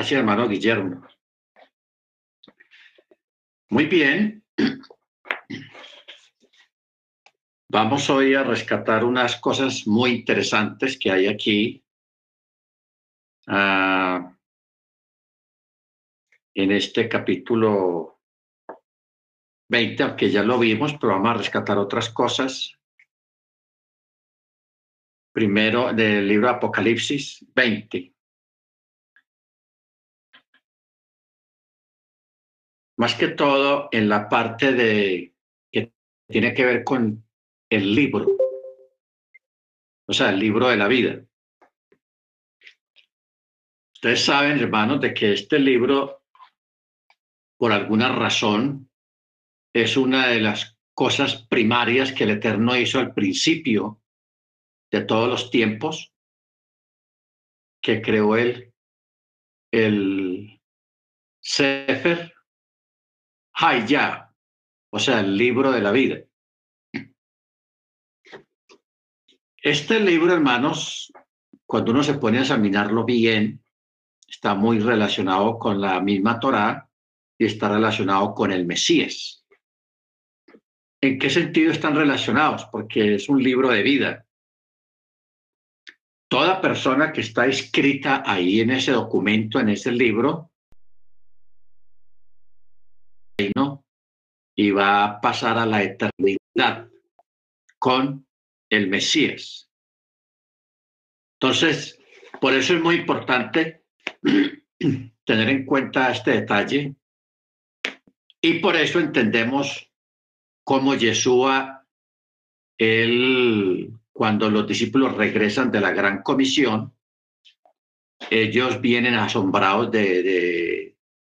Gracias, hermano Guillermo. Muy bien. Vamos hoy a rescatar unas cosas muy interesantes que hay aquí. Ah, en este capítulo 20, aunque ya lo vimos, pero vamos a rescatar otras cosas. Primero del libro Apocalipsis 20. Más que todo en la parte de que tiene que ver con el libro, o sea, el libro de la vida. Ustedes saben, hermanos, de que este libro, por alguna razón, es una de las cosas primarias que el Eterno hizo al principio de todos los tiempos, que creó él, el Sefer Hayah, o sea, el libro de la vida. Este libro, hermanos, cuando uno se pone a examinarlo bien, está muy relacionado con la misma Torá y está relacionado con el Mesías. ¿En qué sentido están relacionados? Porque es un libro de vida. Toda persona que está escrita ahí en ese documento, en ese libro, y va a pasar a la eternidad con el Mesías. Entonces, por eso es muy importante tener en cuenta este detalle y por eso entendemos cómo Yeshua, él, cuando los discípulos regresan de la gran comisión, ellos vienen asombrados de,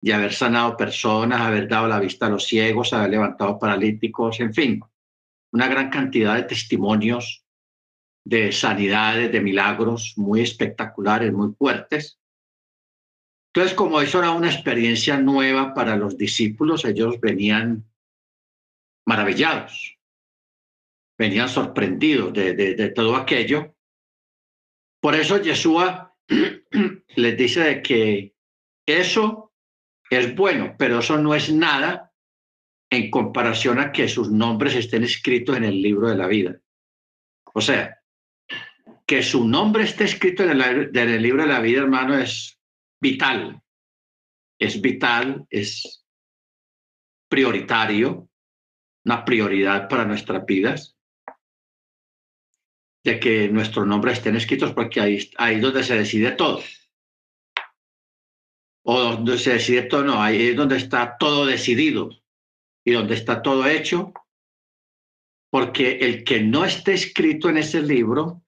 de haber sanado personas, haber dado la vista a los ciegos, haber levantado paralíticos, en fin, una gran cantidad de testimonios de sanidades, de milagros muy espectaculares, muy fuertes. Entonces, como eso era una experiencia nueva para los discípulos, ellos venían maravillados, venían sorprendidos de, de, todo aquello. Por eso Yeshua les dice que eso es bueno, pero eso no es nada en comparación a que sus nombres estén escritos en el libro de la vida. O sea, que su nombre esté escrito en el, libro de la vida, hermano, es vital. Es vital, es prioritario, una prioridad para nuestras vidas, de que nuestros nombres estén escritos porque ahí, ahí es donde se decide todo. O donde se decide todo, no, ahí es donde está todo decidido y donde está todo hecho, porque el que no esté escrito en ese libro,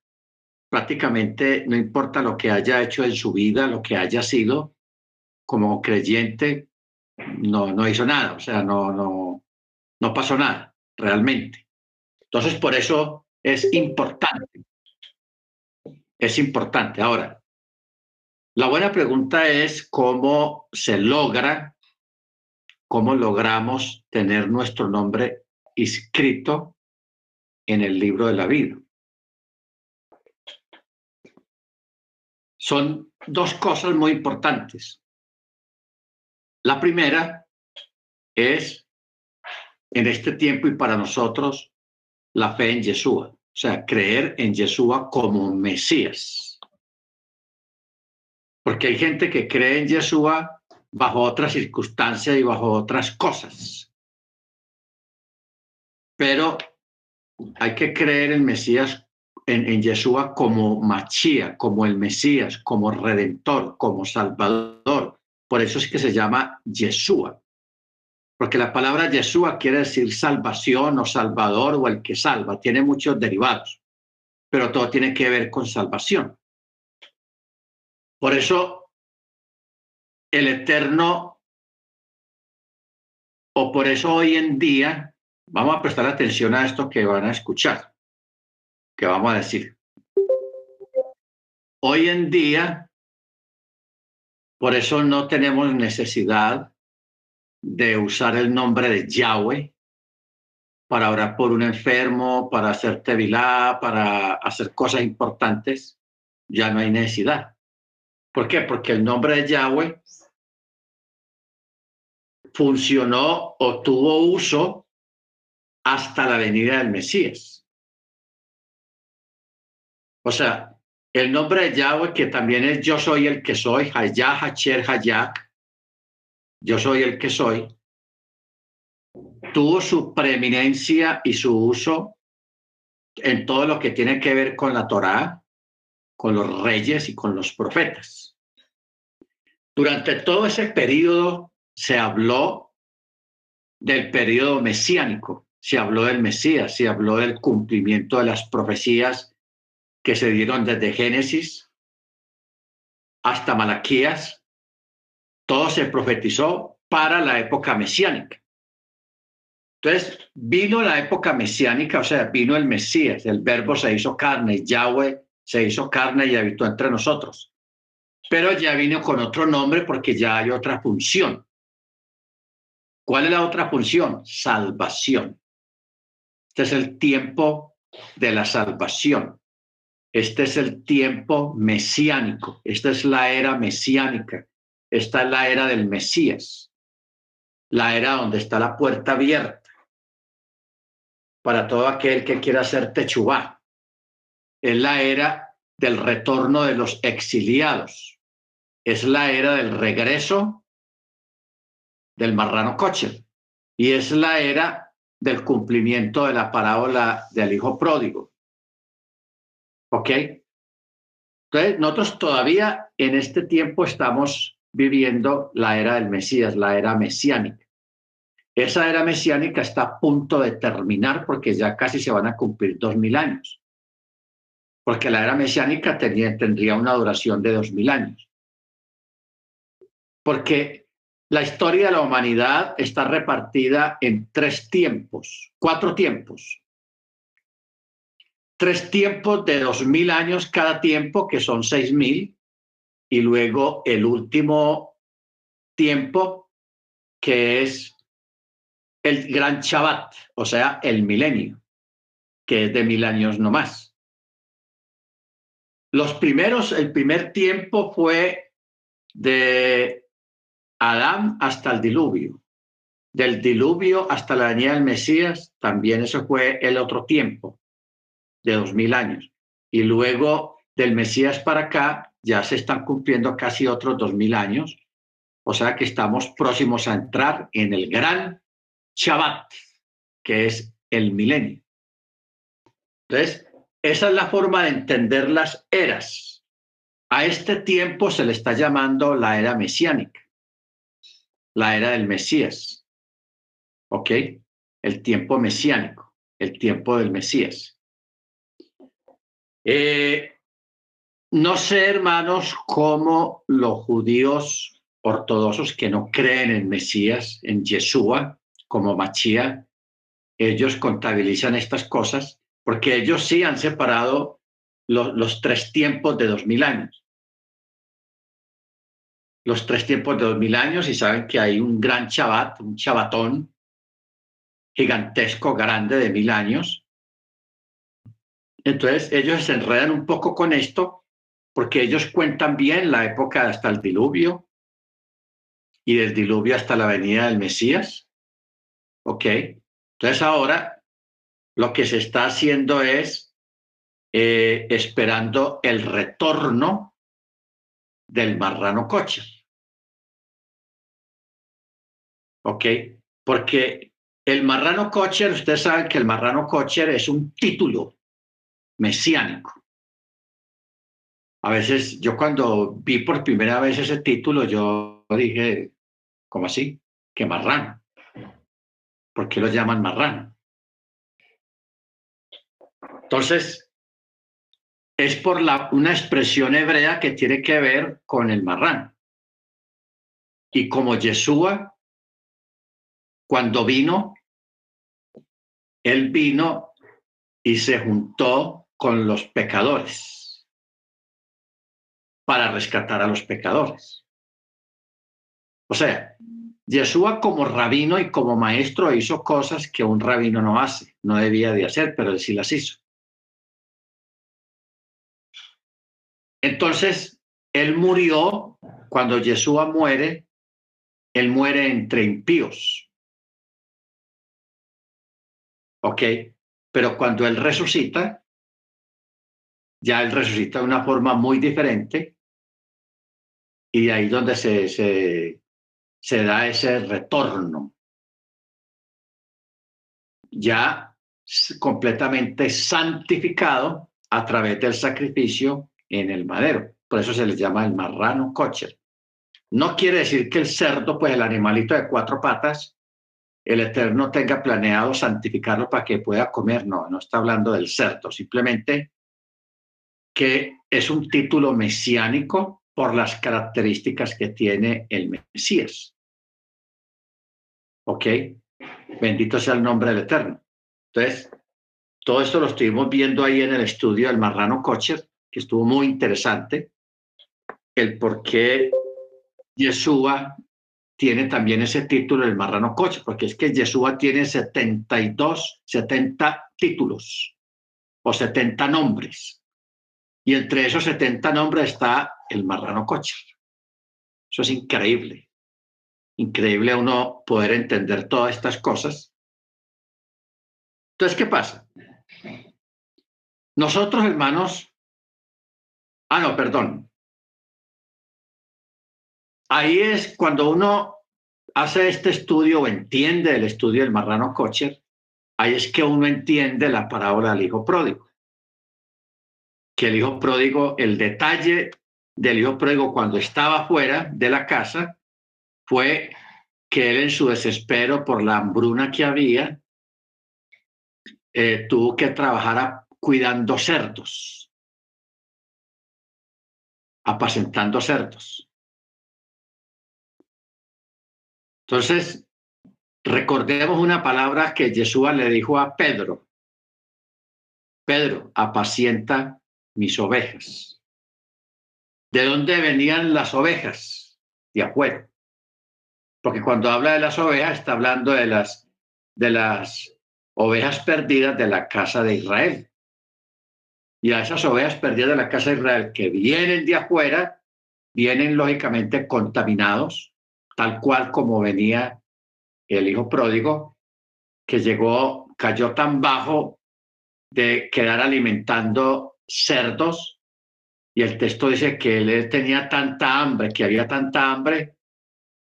prácticamente no importa lo que haya hecho en su vida, lo que haya sido, como creyente, no, no hizo nada, o sea, no, no, no pasó nada realmente. Entonces, por eso es importante. Es importante. Ahora, la buena pregunta es cómo se logra cómo logramos tener nuestro nombre inscrito en el libro de la vida. Son dos cosas muy importantes. La primera es, en este tiempo y para nosotros, la fe en Yeshua, o sea, creer en Yeshua como Mesías. Porque hay gente que cree en Yeshua bajo otras circunstancias y bajo otras cosas. Pero hay que creer en Mesías, en, en Yeshua como Machía, como el Mesías, como Redentor, como Salvador. Por eso es que se llama Yeshua. Porque la palabra Yeshua quiere decir salvación o salvador o el que salva. Tiene muchos derivados, pero todo tiene que ver con salvación. Por eso el Eterno, o por eso hoy en día, vamos a prestar atención a esto que van a escuchar, que vamos a decir. Hoy en día, por eso no tenemos necesidad de usar el nombre de Yahweh para orar por un enfermo, para hacer tevilá, para hacer cosas importantes, ya no hay necesidad. ¿Por qué? Porque el nombre de Yahweh funcionó o tuvo uso hasta la venida del Mesías. O sea, el nombre de Yahweh, que también es yo soy el que soy, Hayah, Hacher, Hayak, yo soy el que soy, tuvo su preeminencia y su uso en todo lo que tiene que ver con la Torá, con los reyes y con los profetas. Durante todo ese periodo se habló del periodo mesiánico, se habló del Mesías, se habló del cumplimiento de las profecías que se dieron desde Génesis hasta Malaquías. Todo se profetizó para la época mesiánica. Entonces, vino la época mesiánica, o sea, vino el Mesías, el verbo se hizo carne, Yahweh se hizo carne y habitó entre nosotros. Pero ya vino con otro nombre porque ya hay otra función. ¿Cuál es la otra función? Salvación. Este es el tiempo de la salvación. Este es el tiempo mesiánico. Esta es la era mesiánica. Esta es la era del Mesías. La era donde está la puerta abierta para todo aquel que quiera hacer techubá. Es la era del retorno de los exiliados. Es la era del regreso del marrano coche. Y es la era del cumplimiento de la parábola del hijo pródigo. ¿Ok? Entonces, nosotros todavía en este tiempo estamos viviendo la era del Mesías, la era mesiánica. Esa era mesiánica está a punto de terminar porque ya casi se van a cumplir dos mil años. Porque la era mesiánica tendría una duración de dos mil años. Porque la historia de la humanidad está repartida en tres tiempos, cuatro tiempos. Tres tiempos de dos mil años cada tiempo, que son seis mil, y luego el último tiempo, que es el gran Shabbat, o sea, el milenio, que es de mil años no más. Los primeros, el primer tiempo fue de Adán hasta el diluvio. Del diluvio hasta la venida del Mesías, también eso fue el otro tiempo, de dos mil años. Y luego del Mesías para acá, ya se están cumpliendo casi otros dos mil años. O sea que estamos próximos a entrar en el gran Shabbat, que es el milenio. Entonces, esa es la forma de entender las eras. A este tiempo se le está llamando la era mesiánica, la era del Mesías. ¿Ok? El tiempo mesiánico, el tiempo del Mesías. Eh, no sé, hermanos, cómo los judíos ortodoxos que no creen en Mesías, en Yeshua, como Machía, ellos contabilizan estas cosas porque ellos sí han separado los tres tiempos de dos mil años. Los tres tiempos de dos mil años y saben que hay un gran chabat, un chabatón gigantesco, grande de mil años. Entonces ellos se enredan un poco con esto porque ellos cuentan bien la época hasta el diluvio y del diluvio hasta la venida del Mesías ¿Ok? Entonces ahora lo que se está haciendo es eh, esperando el retorno del marrano coche. ¿Ok? Porque el marrano cocher, ustedes saben que el marrano cocher es un título mesiánico. A veces yo cuando vi por primera vez ese título, yo dije, ¿cómo así? ¿Qué marrano? ¿Por qué lo llaman marrano? Entonces, es por la, una expresión hebrea que tiene que ver con el marrano. Y como Yeshua, cuando vino, él vino y se juntó con los pecadores para rescatar a los pecadores. O sea, Yeshua como rabino y como maestro hizo cosas que un rabino no hace, no debía de hacer, pero él sí las hizo. Entonces, él murió, cuando Yeshua muere, él muere entre impíos. ¿Ok? Pero cuando él resucita, ya él resucita de una forma muy diferente y de ahí donde se, se, se da ese retorno. Ya completamente santificado a través del sacrificio en el madero. Por eso se les llama el marrano cocher. No quiere decir que el cerdo, pues el animalito de cuatro patas, el Eterno tenga planeado santificarlo para que pueda comer. No, no está hablando del cerdo, simplemente que es un título mesiánico por las características que tiene el Mesías. ¿Ok? Bendito sea el nombre del Eterno. Entonces, todo esto lo estuvimos viendo ahí en el estudio del Marrano Kocher, que estuvo muy interesante, el por qué Yeshua tiene también ese título, el Marrano Kocher, porque es que Yeshua tiene 72, 70 títulos o 70 nombres. Y entre esos 70 nombres está el Marrano Kocher. Eso es increíble. Increíble uno poder entender todas estas cosas. Entonces, ¿qué pasa? Nosotros, hermanos, ah, no, perdón. Ahí es cuando uno hace este estudio o entiende el estudio del marrano Kocher, ahí es que uno entiende la parábola del hijo pródigo. Que el hijo pródigo, el detalle del hijo pródigo cuando estaba fuera de la casa fue que él en su desespero por la hambruna que había, eh, tuvo que trabajar cuidando cerdos, apacentando cerdos. Entonces, recordemos una palabra que Jesús le dijo a Pedro. Pedro, apacienta mis ovejas. ¿De dónde venían las ovejas? De afuera. Porque cuando habla de las ovejas, está hablando de las, de las ovejas perdidas de la casa de Israel. Y a esas ovejas perdidas de la casa de Israel que vienen de afuera, vienen lógicamente contaminados, tal cual como venía el hijo pródigo, que llegó, cayó tan bajo de quedar alimentando cerdos. Y el texto dice que él tenía tanta hambre, que había tanta hambre,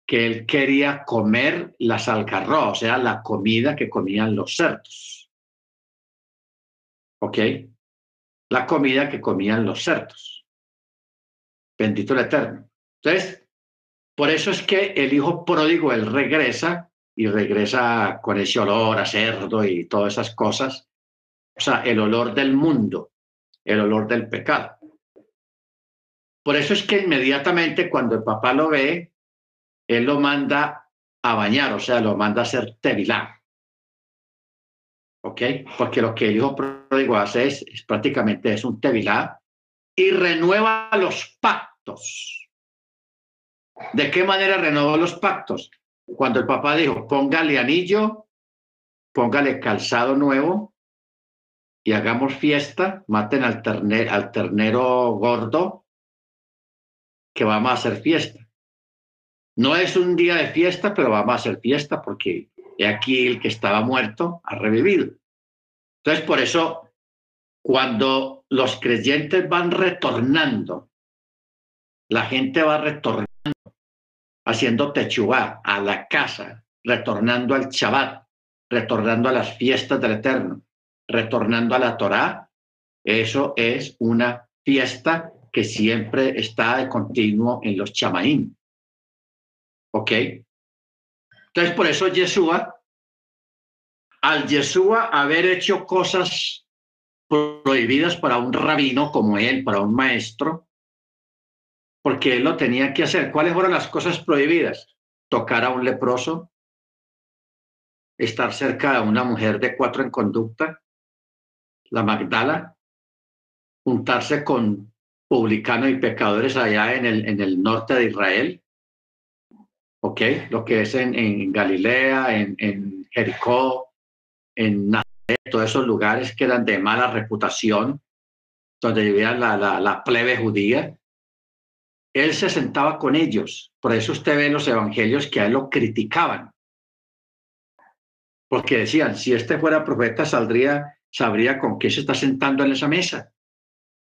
que él quería comer las algarrobas, o sea, la comida que comían los cerdos. ¿Ok? La comida que comían los cerdos. Bendito el Eterno. Entonces, por eso es que el hijo pródigo, él regresa y regresa con ese olor a cerdo y todas esas cosas. O sea, el olor del mundo, el olor del pecado. Por eso es que inmediatamente cuando el papá lo ve, él lo manda a bañar, o sea, lo manda a hacer tevilá. ¿Ok? Porque lo que el hijo pródigo hace es, prácticamente es un tevilá y renueva los pactos. ¿De qué manera renovó los pactos? Cuando el papá dijo, póngale anillo, póngale calzado nuevo y hagamos fiesta, maten al, al ternero gordo, que vamos a hacer fiesta. No es un día de fiesta, pero vamos a hacer fiesta porque he aquí el que estaba muerto ha revivido. Entonces, por eso, cuando los creyentes van retornando, la gente va retornando, haciendo techubá a la casa, retornando al Shabbat, retornando a las fiestas del Eterno, retornando a la Torá, eso es una fiesta que siempre está de continuo en los chamaín. ¿Ok? Entonces, por eso Yeshua, al Yeshua haber hecho cosas prohibidas para un rabino como él, para un maestro, porque él lo tenía que hacer. ¿Cuáles fueron las cosas prohibidas? Tocar a un leproso, estar cerca de una mujer de cuatro en conducta, la Magdala, juntarse con publicanos y pecadores allá en el, en el norte de Israel, ¿ok? Lo que es en, Galilea, en, Jericó, en Nazaret, todos esos lugares que eran de mala reputación, donde vivía la, plebe judía. él se sentaba con ellos. Por eso usted ve los evangelios que a él lo criticaban. Porque decían, si este fuera profeta, saldría, sabría con qué se está sentando en esa mesa.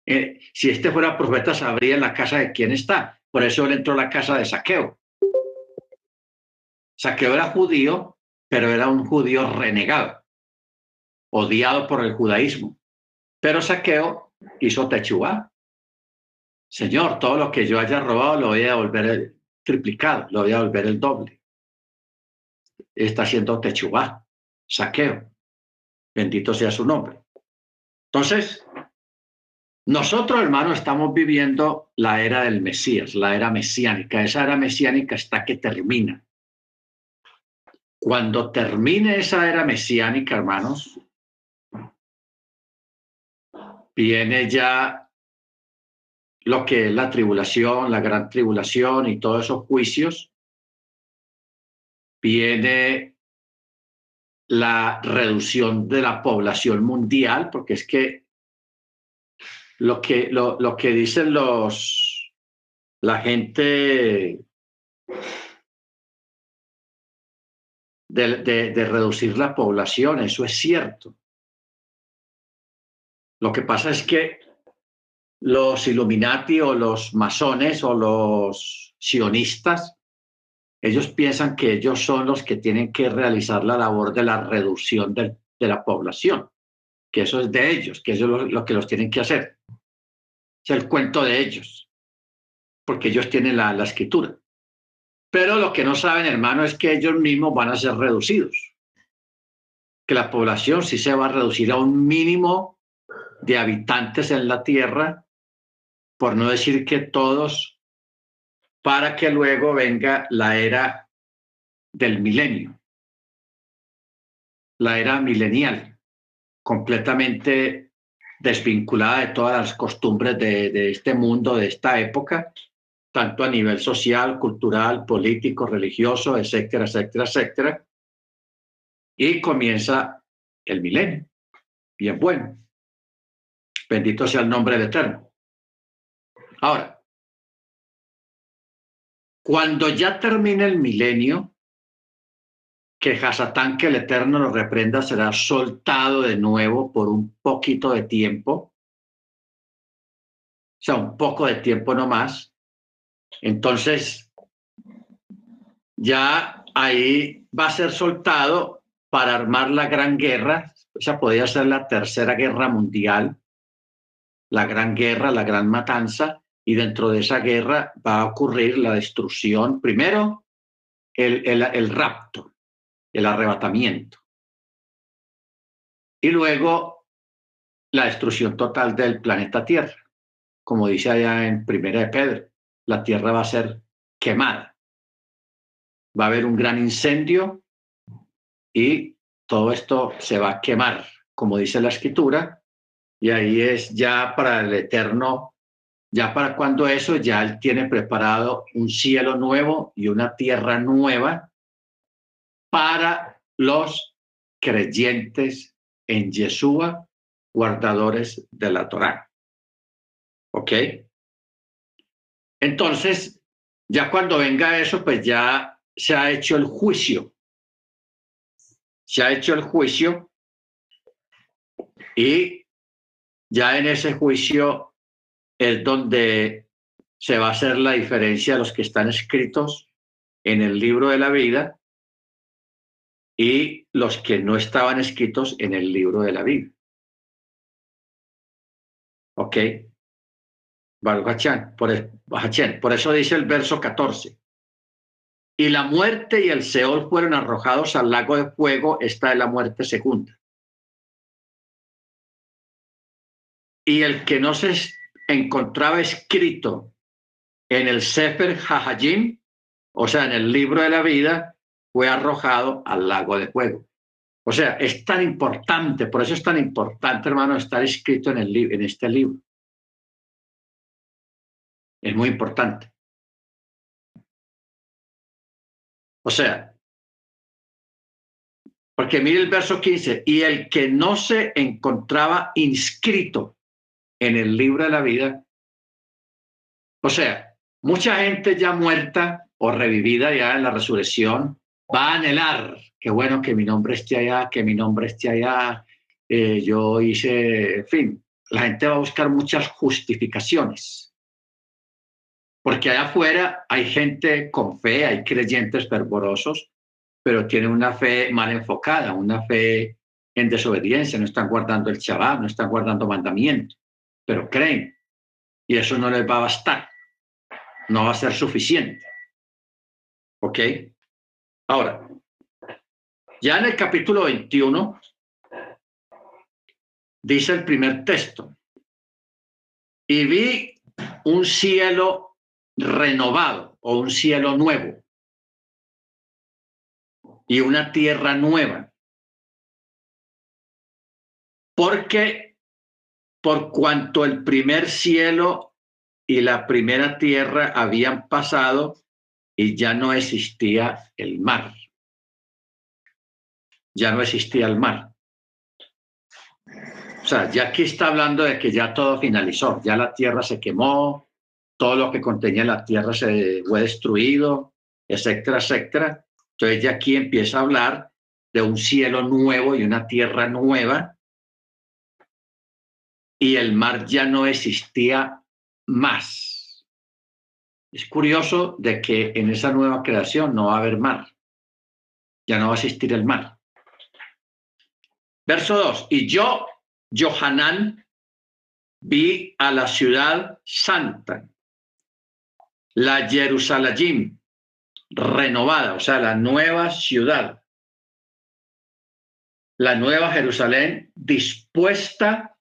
Eh, si este fuera profeta, sabría en la casa de quién está. Por eso él entró a la casa de Saqueo. Saqueo era judío, pero era un judío renegado, odiado por el judaísmo. Pero Saqueo hizo techubá. Señor, todo lo que yo haya robado lo voy a volver triplicado, lo voy a volver el doble. Está haciendo techubá, saqueo. Bendito sea su nombre. Entonces, nosotros, hermanos, estamos viviendo la era del Mesías, la era mesiánica. Esa era mesiánica está que termina. Cuando termine esa era mesiánica, hermanos, viene ya lo que es la tribulación, la gran tribulación y todos esos juicios. Viene la reducción de la población mundial, porque es que lo que, lo, lo que dicen los, la gente de, reducir la población, eso es cierto. Lo que pasa es que los Illuminati o los masones o los sionistas, ellos piensan que ellos son los que tienen que realizar la labor de la reducción de, de la población, que eso es de ellos, que eso es lo, que los tienen que hacer. Es el cuento de ellos, porque ellos tienen la, la escritura. Pero lo que no saben, hermano, es que ellos mismos van a ser reducidos. Que la población sí se va a reducir a un mínimo de habitantes en la tierra, por no decir que todos, para que luego venga la era del milenio, la era milenial, completamente desvinculada de todas las costumbres de, de este mundo, de esta época, tanto a nivel social, cultural, político, religioso, etcétera, etcétera, etcétera. Y comienza el milenio. Bien bueno. Bendito sea el nombre del Eterno. Ahora, cuando ya termine el milenio, que Hasatán, que el Eterno lo reprenda, será soltado de nuevo por un poquito de tiempo, o sea, un poco de tiempo nomás, entonces, ya ahí va a ser soltado para armar la gran guerra, o sea, podría ser la tercera guerra mundial, la gran guerra, la gran matanza, y dentro de esa guerra va a ocurrir la destrucción, primero el, el, el rapto, el arrebatamiento, y luego la destrucción total del planeta Tierra, como dice allá en Primera de Pedro la tierra va a ser quemada. Va a haber un gran incendio y todo esto se va a quemar, como dice la escritura, y ahí es ya para el eterno, ya para cuando eso, ya él tiene preparado un cielo nuevo y una tierra nueva para los creyentes en Yeshua, guardadores de la Torá. ¿Ok? Entonces, ya cuando venga eso, pues ya se ha hecho el juicio. Se ha hecho el juicio y ya en ese juicio es donde se va a hacer la diferencia de los que están escritos en el libro de la vida y los que no estaban escritos en el libro de la vida. ¿Ok? Por, eso dice el verso 14. Y la muerte y el Seol fueron arrojados al lago de fuego, esta es la muerte segunda. Y el que no se encontraba escrito en el Sefer Hajajim, o sea, en el libro de la vida, fue arrojado al lago de fuego. O sea, es tan importante, por eso es tan importante, hermano, estar escrito en, el, en este libro. Es muy importante. O sea, porque mire el verso 15, y el que no se encontraba inscrito en el libro de la vida, o sea, mucha gente ya muerta o revivida ya en la resurrección va a anhelar, qué bueno que mi nombre esté allá, que mi nombre esté allá, eh, yo hice, en fin, la gente va a buscar muchas justificaciones. Porque allá afuera hay gente con fe, hay creyentes fervorosos, pero tienen una fe mal enfocada, una fe en desobediencia, no están guardando el Shabbat, no están guardando mandamientos, pero creen. Y eso no les va a bastar, no va a ser suficiente. ¿Ok? Ahora, ya en el capítulo 21, dice el primer texto, y vi un cielo renovado o un cielo nuevo y una tierra nueva. Porque por cuanto el primer cielo y la primera tierra habían pasado y ya no existía el mar. Ya no existía el mar. O sea, ya aquí está hablando de que ya todo finalizó, ya la tierra se quemó, todo lo que contenía la tierra se fue destruido, etcétera, etcétera. Entonces ya aquí empieza a hablar de un cielo nuevo y una tierra nueva y el mar ya no existía más. Es curioso de que en esa nueva creación no va a haber mar, ya no va a existir el mar. Verso 2, y yo Johanán, vi a la ciudad santa, la Jerusalén renovada, o sea, la nueva ciudad, la nueva Jerusalén dispuesta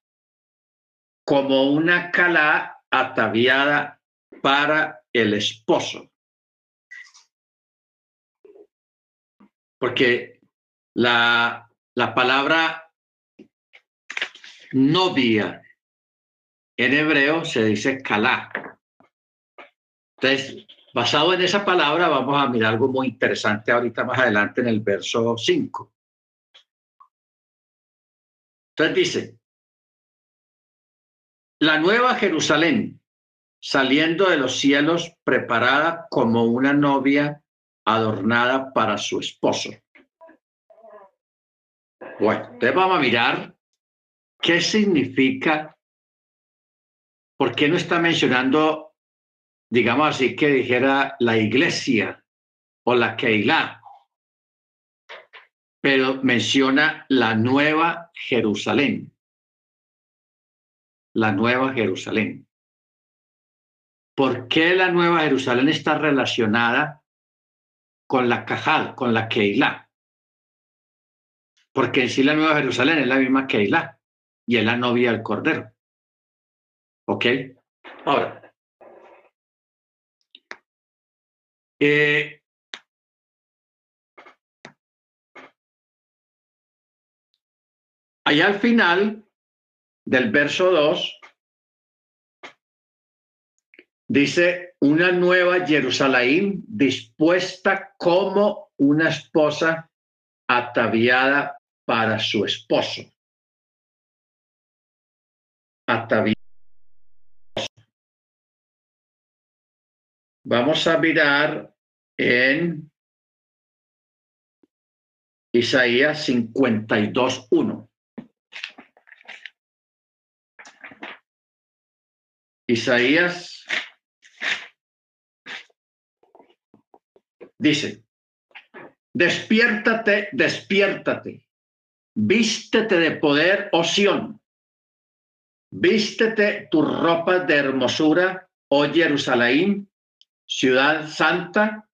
como una calá ataviada para el esposo. Porque la, la palabra novia. En hebreo se dice kalá. Entonces, basado en esa palabra, vamos a mirar algo muy interesante ahorita más adelante en el verso 5. Entonces dice, la nueva Jerusalén, saliendo de los cielos, preparada como una novia adornada para su esposo. Bueno, entonces vamos a mirar ¿Qué significa? ¿Por qué no está mencionando, digamos así, que dijera la iglesia o la Keilah? Pero menciona la nueva Jerusalén. La nueva Jerusalén. ¿Por qué la nueva Jerusalén está relacionada con la Cajal, con la Keilah? Porque en sí la nueva Jerusalén es la misma Keilah y es la novia del cordero. ¿Ok? Ahora, eh, allá al final del verso 2 dice una nueva Jerusalén dispuesta como una esposa ataviada para su esposo. Vamos a mirar en Isaías 52.1. Isaías dice, despiértate, despiértate, vístete de poder, oción Vístete tu ropa de hermosura, oh Jerusalén, ciudad santa,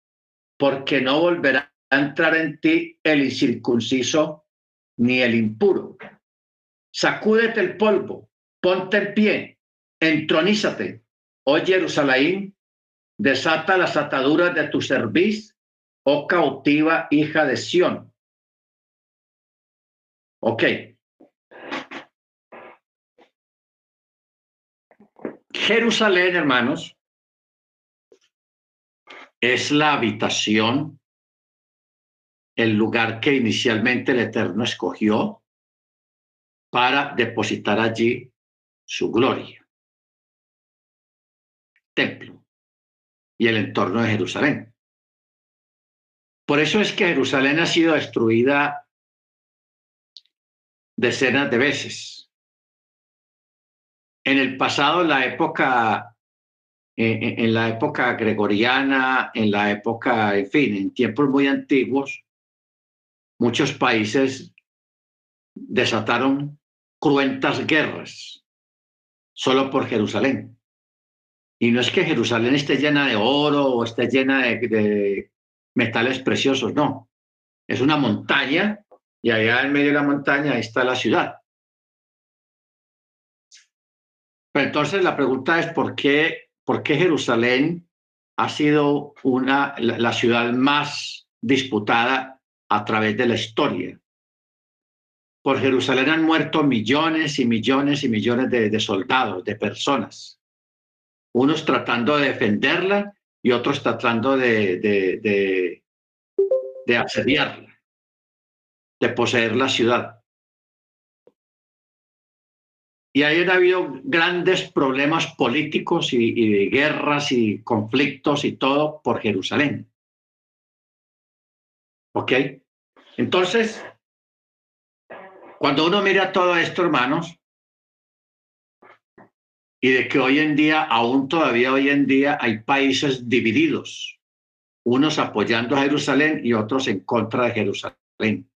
porque no volverá a entrar en ti el incircunciso ni el impuro. Sacúdete el polvo, ponte en pie, entronízate, oh Jerusalén, desata las ataduras de tu cerviz, oh cautiva hija de Sión. Ok, Jerusalén, hermanos, es la habitación, el lugar que inicialmente el Eterno escogió para depositar allí su gloria. Templo. y el entorno de Jerusalén. Por eso es que Jerusalén ha sido destruida decenas de veces. En el pasado, la época, en la época gregoriana, en la época, en fin, en tiempos muy antiguos, muchos países desataron cruentas guerras solo por Jerusalén. Y no es que Jerusalén esté llena de oro o esté llena de, metales preciosos, no. Es una montaña y allá en medio de la montaña está la ciudad. Pero entonces la pregunta es por qué, por qué Jerusalén ha sido una, la ciudad más disputada a través de la historia. Por Jerusalén han muerto millones y millones y millones de, soldados, de personas. Unos tratando de defenderla y otros tratando de, de, de asediarla, de poseer la ciudad. Y ahí han habido grandes problemas políticos y, y, guerras y conflictos y todo por Jerusalén. ¿Ok? Entonces, cuando uno mira todo esto, hermanos, y de que hoy en día, aún todavía hoy en día, hay países divididos, unos apoyando a Jerusalén y otros en contra de Jerusalén.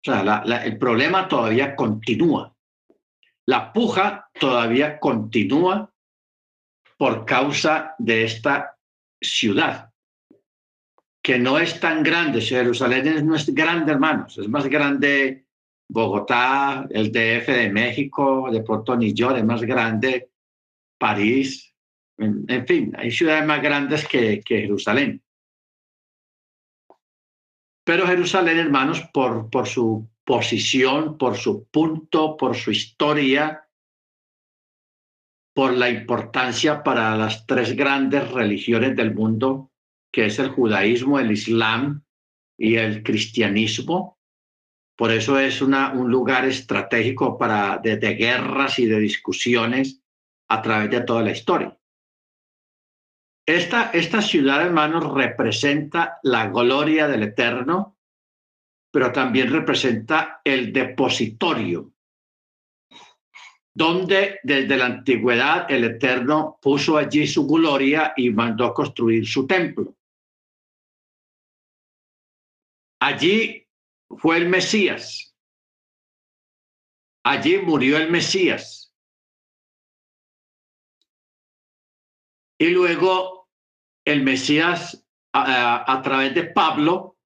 O sea, el problema todavía continúa. La puja todavía continúa por causa de esta ciudad que no es tan grande. Jerusalén no es grande, hermanos. Es más grande Bogotá, el DF de México, de pronto es más grande, París, en, fin, hay ciudades más grandes que, que, Jerusalén. Pero Jerusalén, hermanos, por, por su posición, por su punto, por su historia, por la importancia para las tres grandes religiones del mundo, que es el judaísmo, el islam y el cristianismo. Por eso es una, un lugar estratégico para, de, guerras y de discusiones a través de toda la historia. Esta, esta ciudad, hermanos, representa la gloria del Eterno, pero también representa el depositorio, donde desde la antigüedad el Eterno puso allí su gloria y mandó construir su templo. Allí fue el Mesías. Allí murió el Mesías. Y luego el Mesías, a, través de Pablo,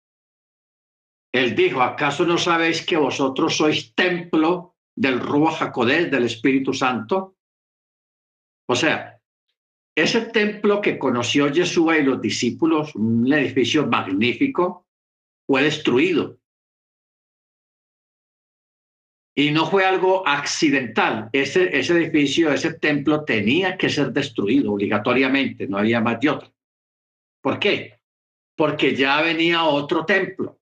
él dijo, ¿acaso no sabéis que vosotros sois templo del Ruach Jacodés, del Espíritu Santo? O sea, ese templo que conoció Yeshua y los discípulos, un edificio magnífico, fue destruido. Y no fue algo accidental. Ese, ese edificio, ese templo tenía que ser destruido obligatoriamente, no había más de otro. ¿Por qué? Porque ya venía otro templo,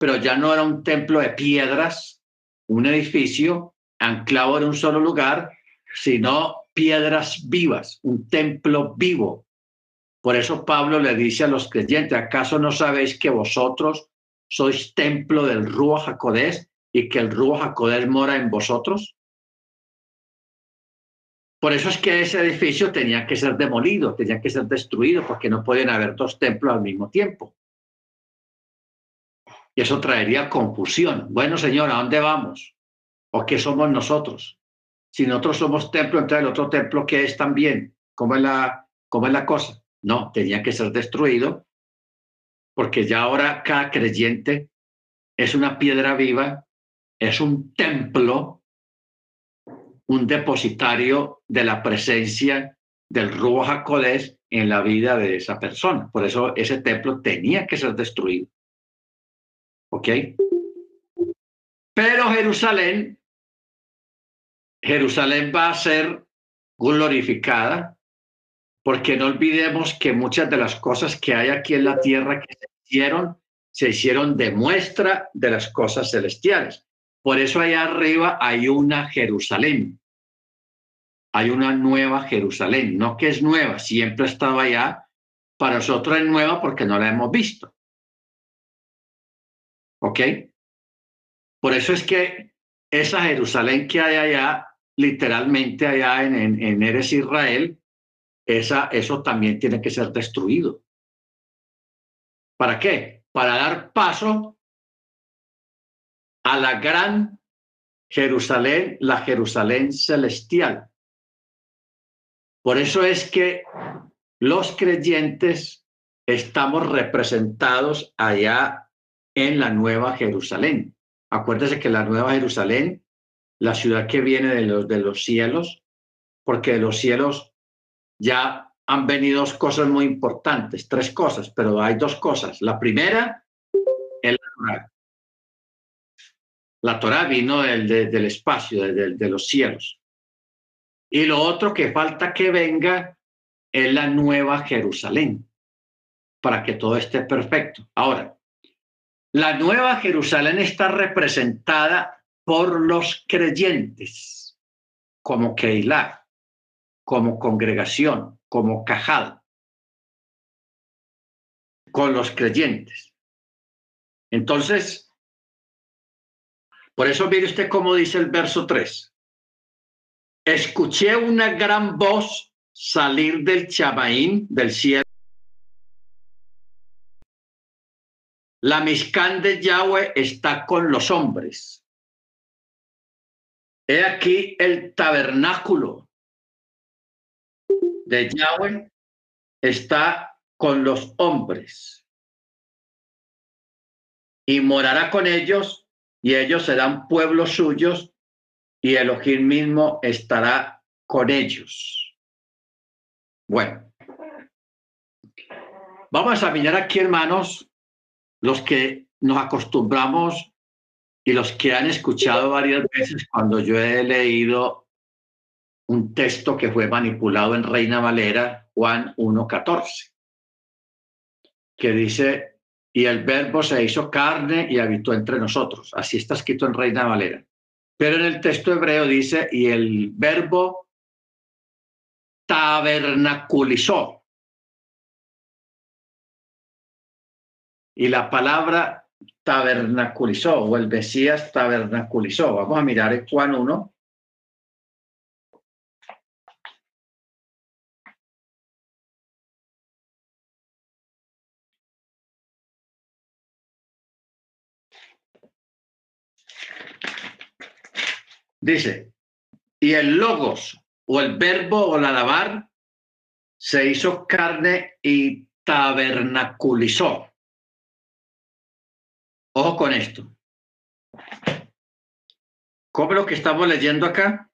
pero ya no era un templo de piedras, un edificio anclado en un solo lugar, sino piedras vivas, un templo vivo, por eso Pablo le dice a los creyentes, ¿acaso no sabéis que vosotros sois templo del Ruach HaKodesh y que el Ruach HaKodesh mora en vosotros? Por eso es que ese edificio tenía que ser demolido, tenía que ser destruido, porque no pueden haber dos templos al mismo tiempo. Y eso traería confusión. Bueno, Señor, ¿a dónde vamos? ¿O qué somos nosotros? Si nosotros somos templo, entonces el otro templo, ¿qué es también? ¿Cómo es la, cómo es la cosa? No, tenía que ser destruido porque ya ahora cada creyente es una piedra viva, es un templo, un depositario de la presencia del Ruach HaKodesh en la vida de esa persona. Por eso ese templo tenía que ser destruido. ¿Ok? Pero Jerusalén, Jerusalén va a ser glorificada porque no olvidemos que muchas de las cosas que hay aquí en la tierra que se hicieron, se hicieron de muestra de las cosas celestiales. Por eso allá arriba hay una Jerusalén. hay una nueva Jerusalén, no que es nueva, siempre estaba allá, para nosotros es nueva porque no la hemos visto. ¿Ok? Por eso es que esa Jerusalén que hay allá, literalmente allá en, en, en Eres Israel, esa, eso también tiene que ser destruido. ¿Para qué? Para dar paso a la gran Jerusalén, la Jerusalén celestial. Por eso es que los creyentes estamos representados allá en la Nueva Jerusalén. Acuérdese que la Nueva Jerusalén, la ciudad que viene de los, de los cielos, porque de los cielos ya han venido dos cosas muy importantes, tres cosas, pero hay dos cosas. La primera la Torah. La Torah vino del, del espacio, de los cielos. Y lo otro que falta que venga es la nueva Jerusalén, para que todo esté perfecto. Ahora, la nueva Jerusalén está representada por los creyentes, como Keilah, como congregación, como cajal, con los creyentes. Entonces, por eso mire usted cómo dice el verso 3. Escuché una gran voz salir del Chamaín, del cielo. La Mishkan de Yahweh está con los hombres. He aquí el tabernáculo de Yahweh está con los hombres y morará con ellos y ellos serán pueblos suyos y Elohim mismo estará con ellos. Bueno, vamos a mirar aquí, hermanos, los que nos acostumbramos y los que han escuchado varias veces cuando yo he leído un texto que fue manipulado en Reina Valera, Juan 1.14, que dice, y el verbo se hizo carne y habitó entre nosotros. Así está escrito en Reina Valera. Pero en el texto hebreo dice, y el verbo tabernaculizó. Y la palabra tabernaculizó, o el Mesías tabernaculizó. Vamos a mirar en Juan 1. Dice, y el logos o el verbo o la lavar se hizo carne y tabernaculizó. Ojo con esto. ¿Cómo lo que estamos leyendo acá?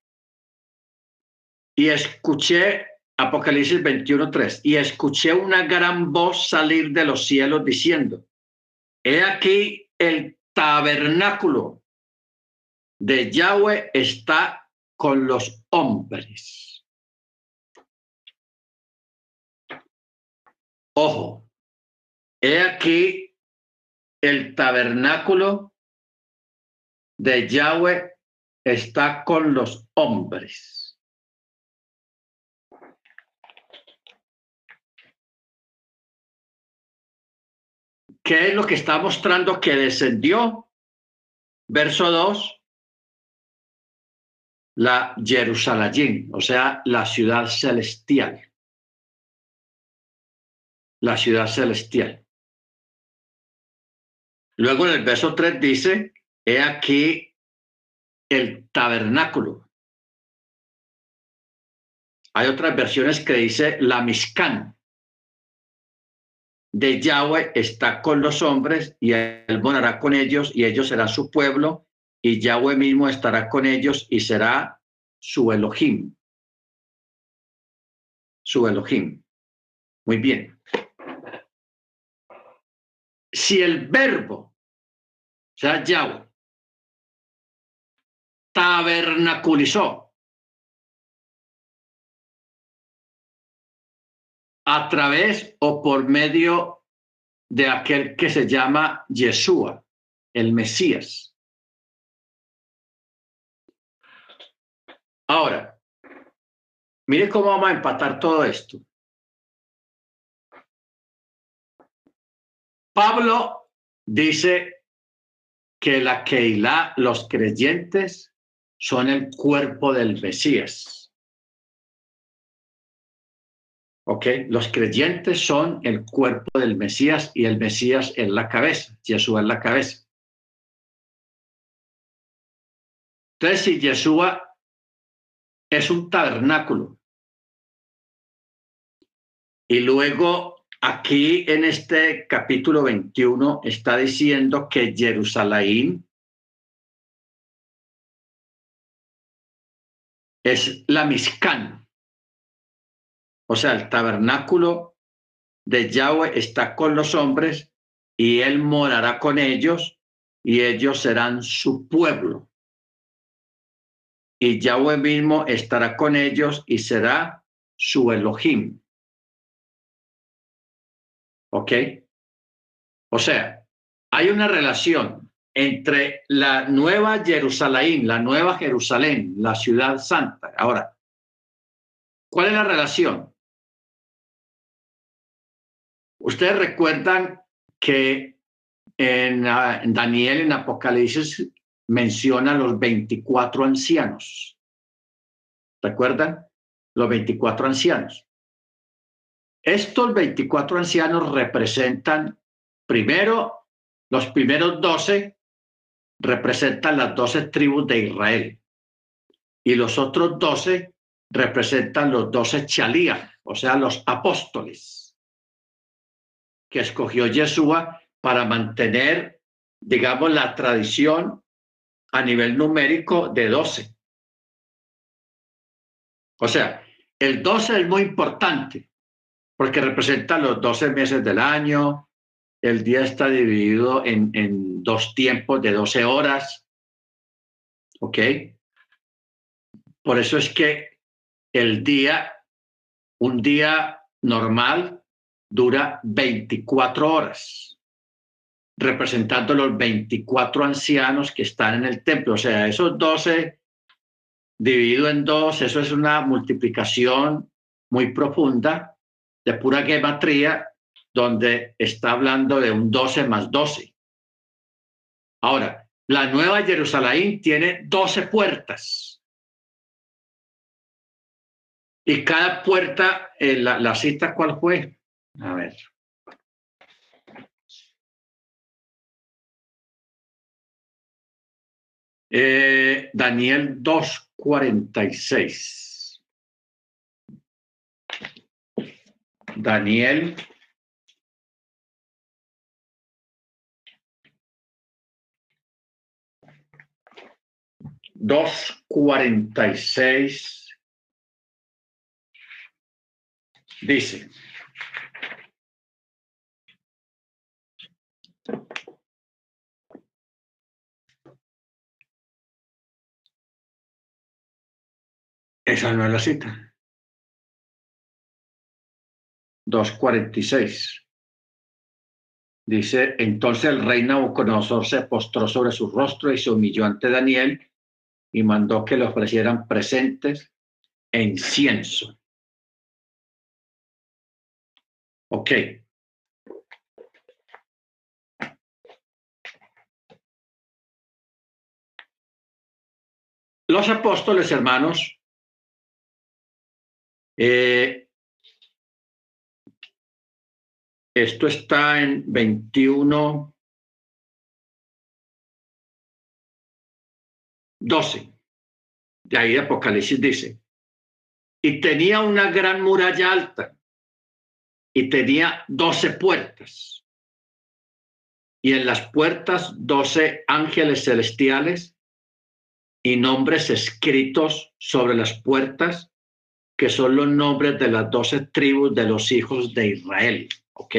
Y escuché Apocalipsis 21.3, y escuché una gran voz salir de los cielos diciendo, he aquí el tabernáculo de Yahweh está con los hombres. Ojo, he aquí el tabernáculo de Yahweh está con los hombres. ¿Qué es lo que está mostrando que descendió? Verso 2 la Jerusalén, o sea, la ciudad celestial. La ciudad celestial. Luego en el verso 3 dice, he aquí el tabernáculo. Hay otras versiones que dice la Mishkan de Yahweh está con los hombres y él morará con ellos y ellos serán su pueblo y Yahweh mismo estará con ellos y será su Elohim. Su Elohim. Muy bien. Si el verbo, o sea, Yahweh, tabernaculizó a través o por medio de aquel que se llama Yeshua, el Mesías. Ahora, Mire cómo vamos a empatar todo esto. Pablo dice que la Keilah, los creyentes, son el cuerpo del Mesías. ¿Ok? Los creyentes son el cuerpo del Mesías y el Mesías es la cabeza, Jesús es la cabeza. Entonces, si Yeshua es un tabernáculo y luego aquí en este capítulo 21 está diciendo que Jerusalén es la Mizcán. O sea, el tabernáculo de Yahweh está con los hombres y él morará con ellos y ellos serán su pueblo y Yahweh mismo estará con ellos y será su Elohim. ¿Ok? O sea, hay una relación entre la nueva Jerusalén, la nueva Jerusalén, la ciudad santa. Ahora, ¿cuál es la relación? Ustedes recuerdan que en, ah, en Daniel, en Apocalipsis, menciona los 24 ancianos. ¿Recuerdan? Los 24 ancianos. Estos 24 ancianos representan, primero, los primeros 12 representan las 12 tribus de Israel y los otros 12 representan los 12 chalías, o sea, los apóstoles que escogió Yeshua para mantener, digamos, la tradición a nivel numérico de 12. O sea, el 12 es muy importante porque representa los 12 meses del año, el día está dividido en, en dos tiempos de 12 horas, ¿ok? Por eso es que el día, un día normal dura 24 horas representando los 24 ancianos que están en el templo. O sea, esos 12 dividido en dos, eso es una multiplicación muy profunda de pura gematría, donde está hablando de un 12 más 12. Ahora, la Nueva Jerusalén tiene 12 puertas. Y cada puerta, eh, la, la cita, ¿cuál fue? A ver. Eh, Daniel 2.46. Daniel. Dos cuarenta y seis. Dice. Esa no es la cita. 2.46. Dice, entonces el rey Nabucodonosor se postró sobre su rostro y se humilló ante Daniel y mandó que le ofrecieran presentes e incienso. Ok. Los apóstoles, hermanos, eh, esto está en 21, 12. De ahí Apocalipsis dice, y tenía una gran muralla alta y tenía doce puertas. Y en las puertas doce ángeles celestiales y nombres escritos sobre las puertas que son los nombres de las doce tribus de los hijos de Israel. Ok.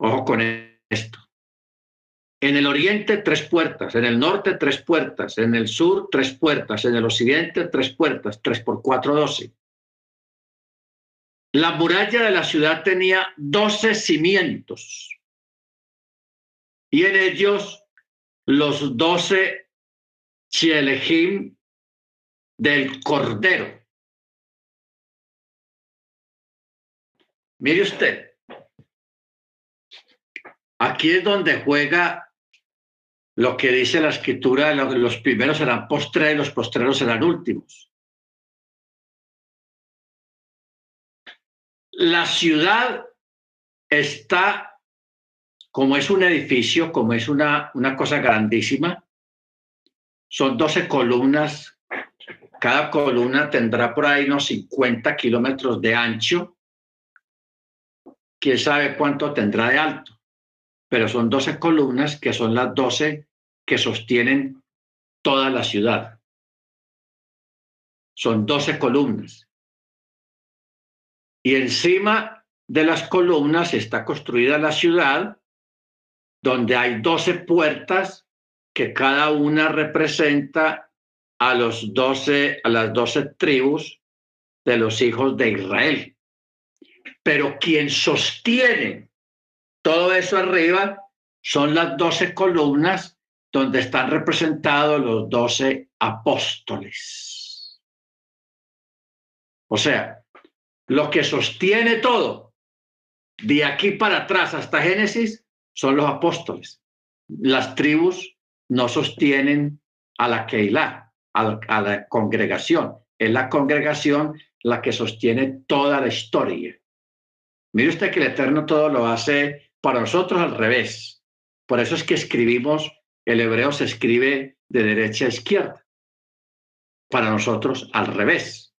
Ojo con esto. En el oriente, tres puertas. En el norte, tres puertas. En el sur, tres puertas. En el occidente, tres puertas. Tres por cuatro, doce. La muralla de la ciudad tenía doce cimientos. Y en ellos los doce Chielejim del Cordero. Mire usted, aquí es donde juega lo que dice la escritura, los primeros serán postreros y los postreros serán últimos. La ciudad está, como es un edificio, como es una, una cosa grandísima, son 12 columnas, cada columna tendrá por ahí unos 50 kilómetros de ancho quién sabe cuánto tendrá de alto, pero son 12 columnas que son las 12 que sostienen toda la ciudad. Son 12 columnas. Y encima de las columnas está construida la ciudad, donde hay 12 puertas que cada una representa a los 12 a las 12 tribus de los hijos de Israel. Pero quien sostiene todo eso arriba son las doce columnas donde están representados los doce apóstoles. O sea, lo que sostiene todo, de aquí para atrás hasta Génesis, son los apóstoles. Las tribus no sostienen a la Keilah, a a la congregación. Es la congregación la que sostiene toda la historia. Mire usted que el Eterno todo lo hace para nosotros al revés. Por eso es que escribimos, el hebreo se escribe de derecha a izquierda. Para nosotros al revés.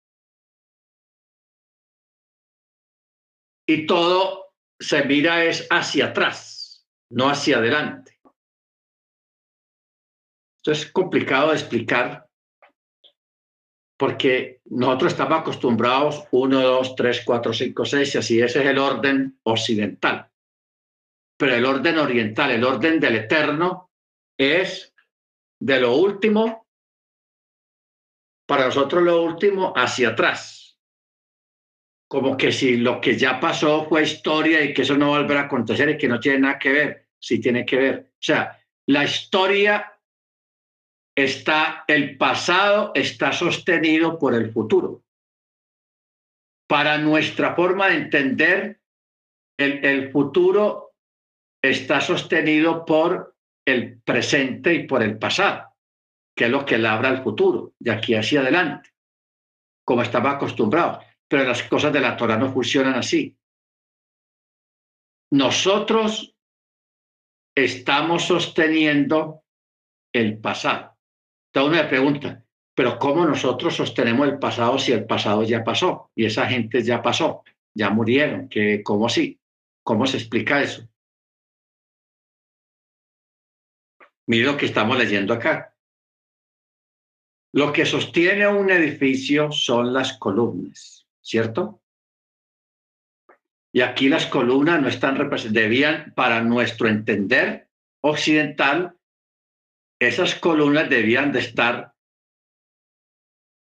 Y todo se mira es hacia atrás, no hacia adelante. Esto es complicado de explicar porque nosotros estamos acostumbrados 1, 2, 3, 4, 5, 6, y así ese es el orden occidental. Pero el orden oriental, el orden del eterno, es de lo último, para nosotros lo último, hacia atrás. Como que si lo que ya pasó fue historia y que eso no volverá a acontecer y que no tiene nada que ver, sí tiene que ver. O sea, la historia está el pasado está sostenido por el futuro. Para nuestra forma de entender, el, el futuro está sostenido por el presente y por el pasado, que es lo que labra el futuro, de aquí hacia adelante, como estaba acostumbrado. Pero las cosas de la Torah no funcionan así. Nosotros estamos sosteniendo el pasado una pregunta, pero ¿cómo nosotros sostenemos el pasado si el pasado ya pasó y esa gente ya pasó, ya murieron? que ¿Cómo así? ¿Cómo se explica eso? Mire lo que estamos leyendo acá. Lo que sostiene un edificio son las columnas, ¿cierto? Y aquí las columnas no están representadas, debían, para nuestro entender occidental, esas columnas debían de estar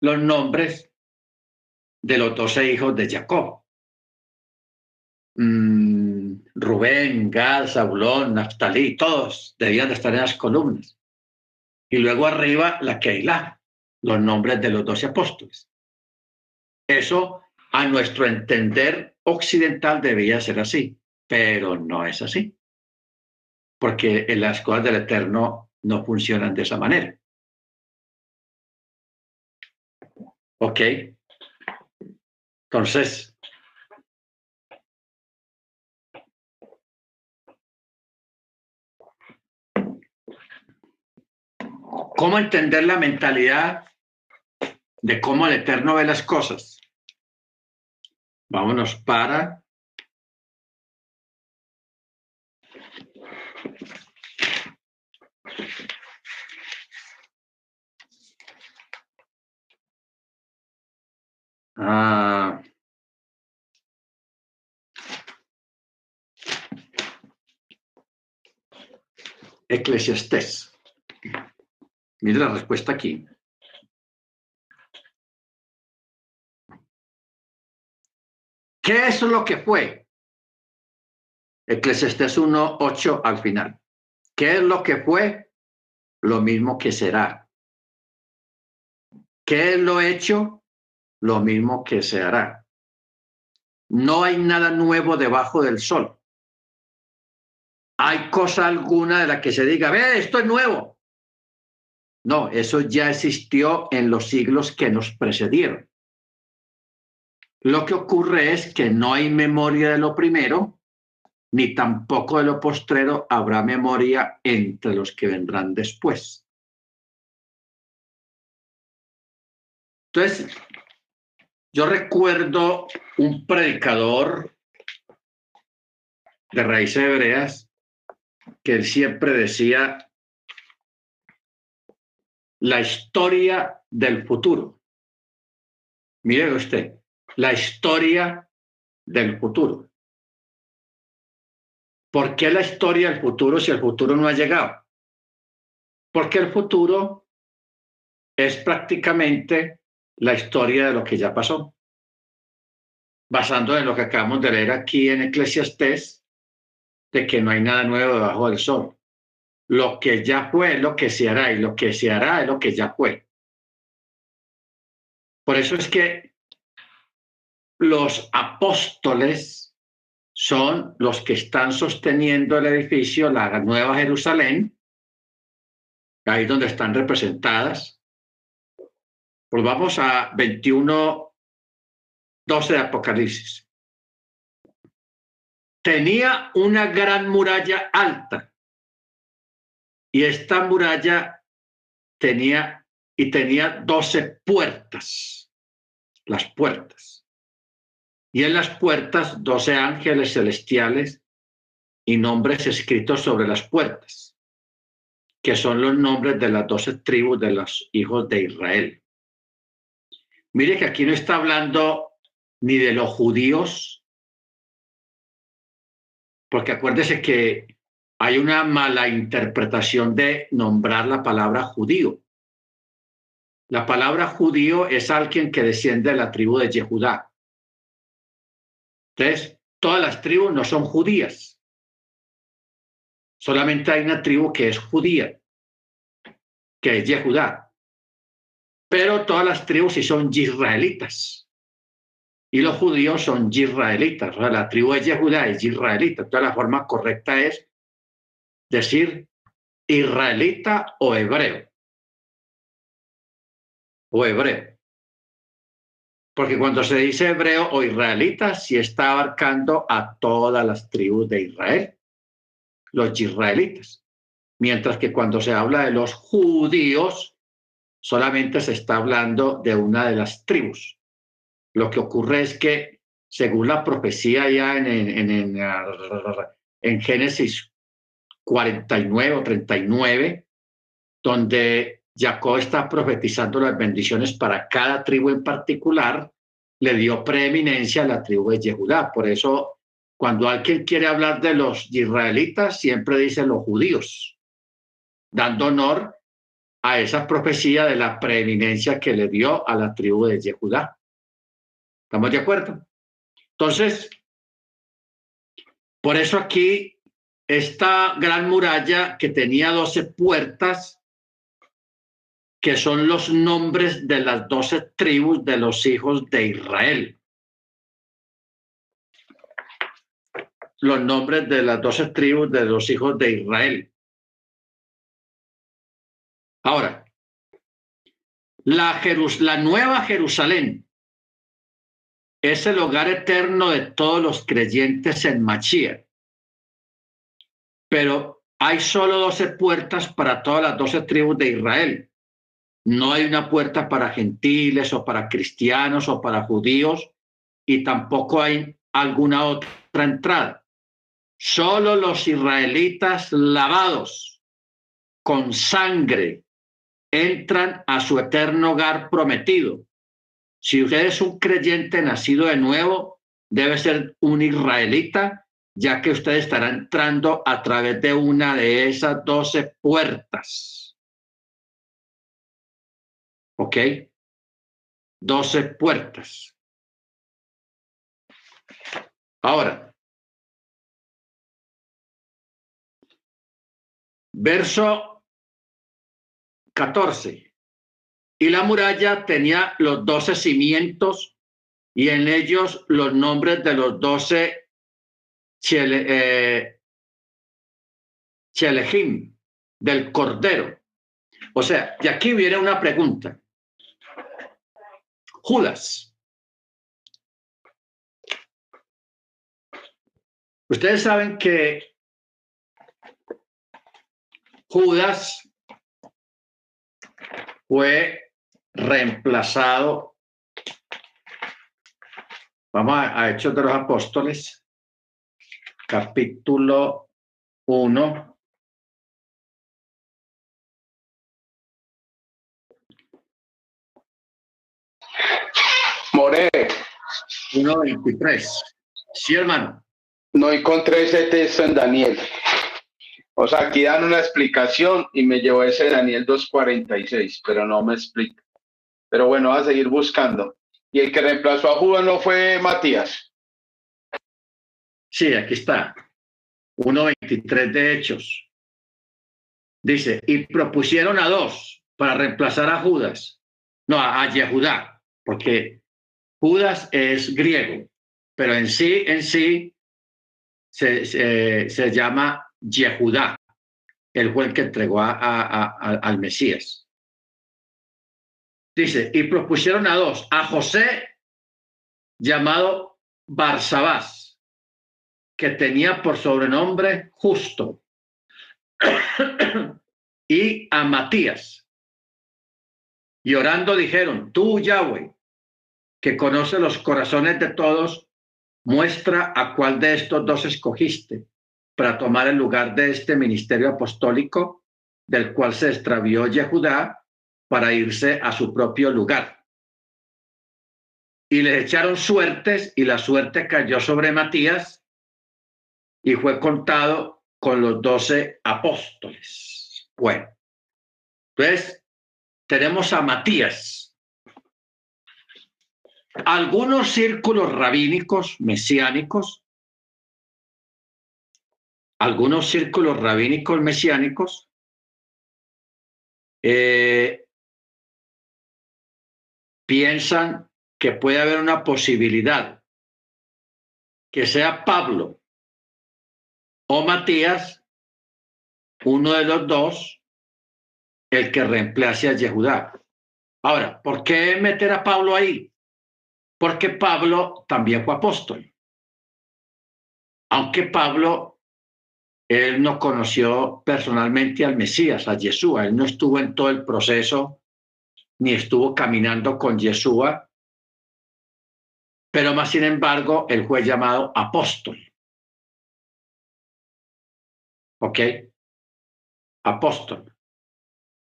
los nombres de los doce hijos de Jacob. Mm, Rubén, Gad, Zabulón, Naftalí, todos debían de estar en las columnas. Y luego arriba la Keilah, los nombres de los doce apóstoles. Eso, a nuestro entender occidental, debía ser así, pero no es así. Porque en las cosas del Eterno no funcionan de esa manera. ¿Ok? Entonces, ¿cómo entender la mentalidad de cómo el Eterno ve las cosas? Vámonos para Ah. Eclesiastés. La respuesta aquí. ¿Qué es lo que fue? Eclesiastés 1.8 al final. ¿Qué es lo que fue? Lo mismo que será. ¿Qué es lo hecho? Lo mismo que se hará. No hay nada nuevo debajo del sol. ¿Hay cosa alguna de la que se diga, ve, esto es nuevo? No, eso ya existió en los siglos que nos precedieron. Lo que ocurre es que no hay memoria de lo primero, ni tampoco de lo postrero habrá memoria entre los que vendrán después. Entonces, yo recuerdo un predicador de raíces hebreas que él siempre decía la historia del futuro. Mire usted, la historia del futuro. ¿Por qué la historia del futuro si el futuro no ha llegado? Porque el futuro es prácticamente la historia de lo que ya pasó. Basando en lo que acabamos de leer aquí en Eclesiastés, de que no hay nada nuevo debajo del sol. Lo que ya fue es lo que se hará y lo que se hará es lo que ya fue. Por eso es que los apóstoles son los que están sosteniendo el edificio, la Nueva Jerusalén, ahí donde están representadas pues vamos a 21, 12 de Apocalipsis. Tenía una gran muralla alta y esta muralla tenía y tenía 12 puertas, las puertas. Y en las puertas 12 ángeles celestiales y nombres escritos sobre las puertas, que son los nombres de las doce tribus de los hijos de Israel. Mire que aquí no está hablando ni de los judíos, porque acuérdese que hay una mala interpretación de nombrar la palabra judío. La palabra judío es alguien que desciende de la tribu de Yehudá. Entonces, todas las tribus no son judías. Solamente hay una tribu que es judía, que es Yehudá pero todas las tribus sí son israelitas. Y los judíos son israelitas. O sea, la tribu de Yehudá es israelita. Entonces la forma correcta es decir israelita o hebreo. O hebreo. Porque cuando se dice hebreo o israelita, sí está abarcando a todas las tribus de Israel, los israelitas. Mientras que cuando se habla de los judíos, solamente se está hablando de una de las tribus. Lo que ocurre es que, según la profecía ya en, en, en, Génesis 49 o 39, donde Jacob está profetizando las bendiciones para cada tribu en particular, le dio preeminencia a la tribu de Yehudá. Por eso, cuando alguien quiere hablar de los israelitas, siempre dice los judíos, dando honor a esa profecía de la preeminencia que le dio a la tribu de Yehudá. ¿Estamos de acuerdo? Entonces, por eso aquí esta gran muralla que tenía doce puertas, que son los nombres de las doce tribus de los hijos de Israel. Los nombres de las doce tribus de los hijos de Israel. Ahora, la, la nueva Jerusalén es el hogar eterno de todos los creyentes en Machía. Pero hay solo doce puertas para todas las doce tribus de Israel. No hay una puerta para gentiles o para cristianos o para judíos y tampoco hay alguna otra entrada. Solo los israelitas lavados con sangre entran a su eterno hogar prometido. Si usted es un creyente nacido de nuevo, debe ser un israelita, ya que usted estará entrando a través de una de esas doce puertas. ¿Ok? Doce puertas. Ahora, verso 14. Y la muralla tenía los doce cimientos y en ellos los nombres de los doce chele, eh, del Cordero. O sea, de aquí viene una pregunta. Judas. Ustedes saben que Judas fue reemplazado. Vamos a, Hechos de los Apóstoles, capítulo 1. More. 1.23. Sí, hermano. No encontré ese texto en Daniel. O sea, aquí dan una explicación y me llevó ese Daniel 2.46, pero no me explica. Pero bueno, va a seguir buscando. ¿Y el que reemplazó a Judas no fue Matías? Sí, aquí está. 1.23 de Hechos. Dice, y propusieron a dos para reemplazar a Judas. No, a Yehudá, porque Judas es griego, pero en sí, en sí, se, se, llama Yehudá. el fue que entregó a, al Mesías. Dice, y propusieron a dos, a José, llamado Barsabás, que tenía por sobrenombre justo, y a Matías. Y orando dijeron, tú, Yahweh, que conoce los corazones de todos, muestra a cuál de estos dos escogiste para tomar el lugar de este ministerio apostólico, del cual se extravió Yehudá para irse a su propio lugar. Y le echaron suertes y la suerte cayó sobre Matías y fue contado con los doce apóstoles. Bueno, entonces tenemos a Matías. Algunos círculos rabínicos mesiánicos, algunos círculos rabínicos mesiánicos eh, piensan que puede haber una posibilidad que sea Pablo o Matías, uno de los dos, el que reemplace a Yehudá. Ahora, ¿por qué meter a Pablo ahí? Porque Pablo también fue apóstol. Aunque Pablo, él no conoció personalmente al Mesías, a Yeshua, él no estuvo en todo el proceso ni estuvo caminando con Yeshua, pero más sin embargo, él fue llamado apóstol. ¿Ok? Apóstol.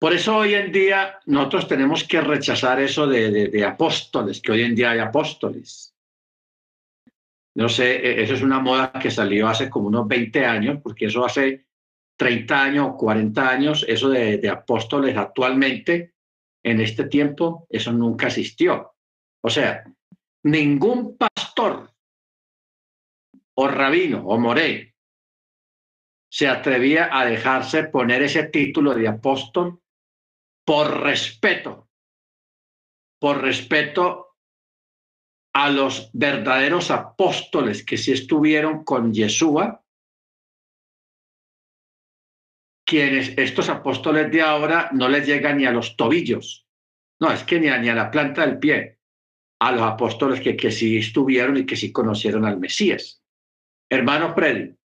Por eso hoy en día nosotros tenemos que rechazar eso de, de, apóstoles, que hoy en día hay apóstoles. No sé, e, eso es una moda que salió hace como unos 20 años, porque eso hace 30 años o 40 años, eso de, de apóstoles actualmente en este tiempo eso nunca existió. O sea, ningún pastor o rabino o moré se atrevía a dejarse poner ese título de apóstol por respeto, por respeto a los verdaderos apóstoles que sí estuvieron con Yeshua quienes estos apóstoles de ahora no les llegan ni a los tobillos, no, es que ni a, la planta del pie, a los apóstoles que, que sí estuvieron y que sí conocieron al Mesías. Hermano Freddy.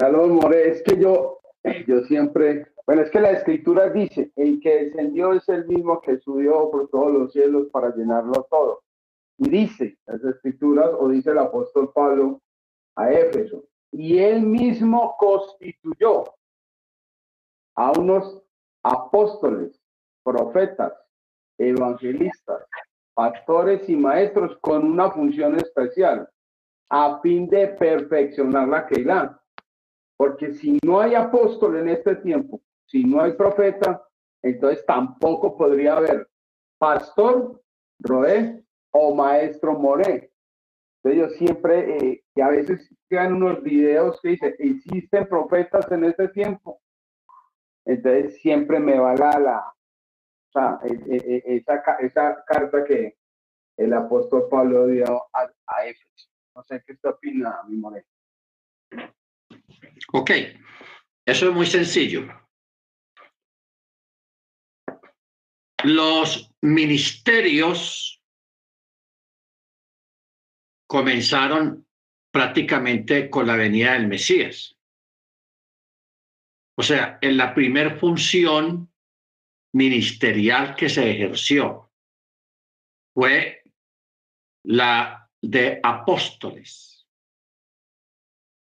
Salud, More, es que yo, yo siempre, bueno, es que la escritura dice, el que descendió es el mismo que subió por todos los cielos para llenarlo todo. Y dice las escrituras, o dice el apóstol Pablo a Éfeso, y él mismo constituyó a unos apóstoles, profetas, evangelistas, pastores y maestros con una función especial a fin de perfeccionar la Keilah. Porque si no hay apóstol en este tiempo, si no hay profeta, entonces tampoco podría haber pastor, roé o maestro moré. Entonces yo siempre, eh, que a veces quedan unos videos que dicen, existen profetas en este tiempo. Entonces siempre me va la, la o sea, e, e, e, esa, esa carta que el apóstol Pablo dio a, a Éfeso. No sé qué está opina, mi moreno. Ok, eso es muy sencillo. Los ministerios comenzaron prácticamente con la venida del Mesías. O sea, en la primer función ministerial que se ejerció fue la de apóstoles,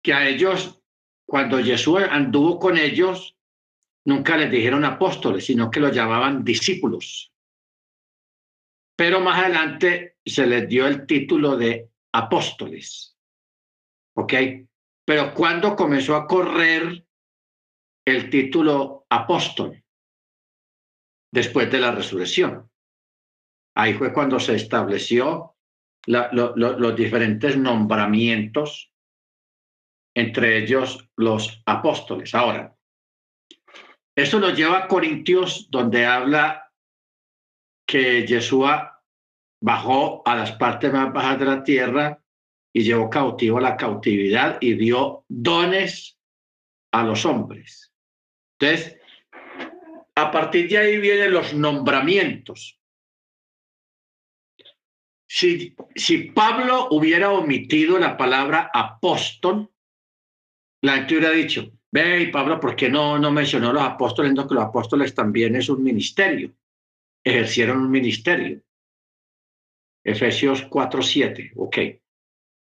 que a ellos, cuando Jesús anduvo con ellos, nunca les dijeron apóstoles, sino que los llamaban discípulos. Pero más adelante se les dio el título de apóstoles. ¿Ok? Pero cuando comenzó a correr el título apóstol? Después de la resurrección. Ahí fue cuando se estableció los diferentes nombramientos, entre ellos los apóstoles. Ahora, eso nos lleva a Corintios, donde habla que Yeshua bajó a las partes más bajas de la tierra y llevó cautivo a la cautividad y dio dones a los hombres. Entonces, a partir de ahí vienen los nombramientos. Si, si Pablo hubiera omitido la palabra apóstol, la gente hubiera dicho, ve, Pablo, ¿por qué no, no mencionó los apóstoles? No, que los apóstoles también es un ministerio, ejercieron un ministerio. Efesios 4.7, ok,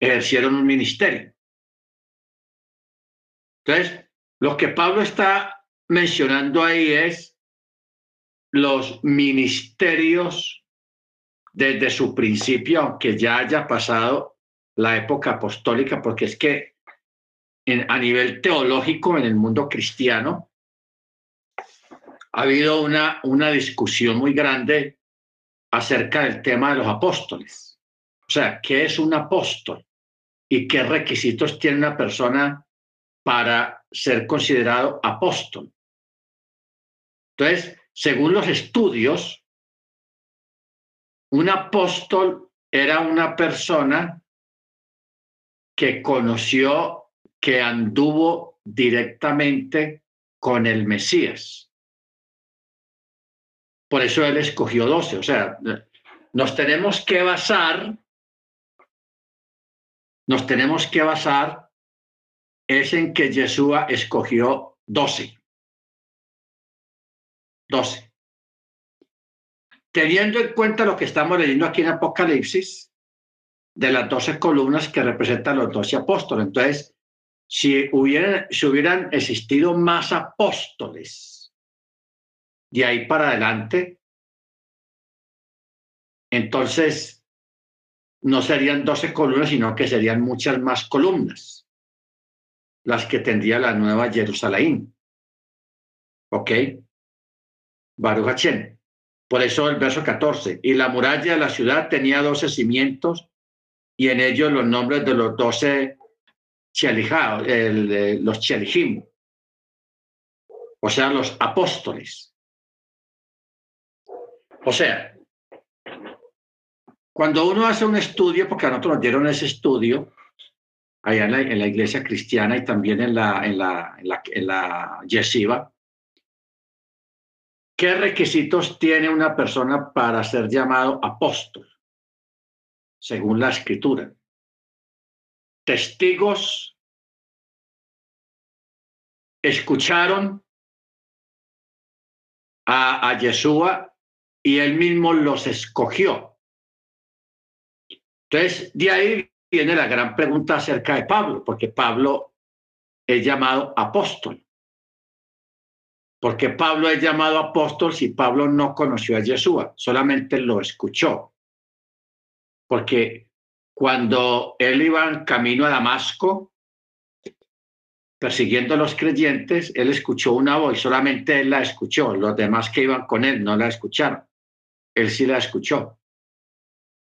ejercieron un ministerio. Entonces, lo que Pablo está mencionando ahí es los ministerios desde su principio, aunque ya haya pasado la época apostólica, porque es que a nivel teológico en el mundo cristiano ha habido una, una discusión muy grande acerca del tema de los apóstoles. O sea, ¿qué es un apóstol? ¿Y qué requisitos tiene una persona para ser considerado apóstol? Entonces, según los estudios, un apóstol era una persona que conoció, que anduvo directamente con el Mesías. Por eso él escogió doce. O sea, nos tenemos que basar, nos tenemos que basar es en que Yeshua escogió doce. Doce teniendo en cuenta lo que estamos leyendo aquí en Apocalipsis, de las doce columnas que representan los doce apóstoles. Entonces, si hubieran, existido más apóstoles de ahí para adelante, entonces no serían 12 columnas, sino que serían muchas más columnas las que tendría la nueva Jerusalén. ¿Ok? Baruch Hachem. Por eso el verso 14. Y la muralla de la ciudad tenía 12 cimientos y en ellos los nombres de los 12 chialijados, los chialijim, o sea, los apóstoles. O sea, cuando uno hace un estudio, porque a nosotros nos dieron ese estudio, allá en la, en la iglesia cristiana y también en la, en la, en en la yeshiva, ¿qué requisitos tiene una persona para ser llamado apóstol? Según la escritura. Testigos escucharon a, a Yeshua y él mismo los escogió. Entonces, de ahí viene la gran pregunta acerca de Pablo, porque Pablo es llamado apóstol. Porque Pablo es llamado apóstol si Pablo no conoció a Yeshua, solamente lo escuchó. Porque cuando él iba camino a Damasco, persiguiendo a los creyentes, él escuchó una voz, solamente él la escuchó, los demás que iban con él no la escucharon, él sí la escuchó.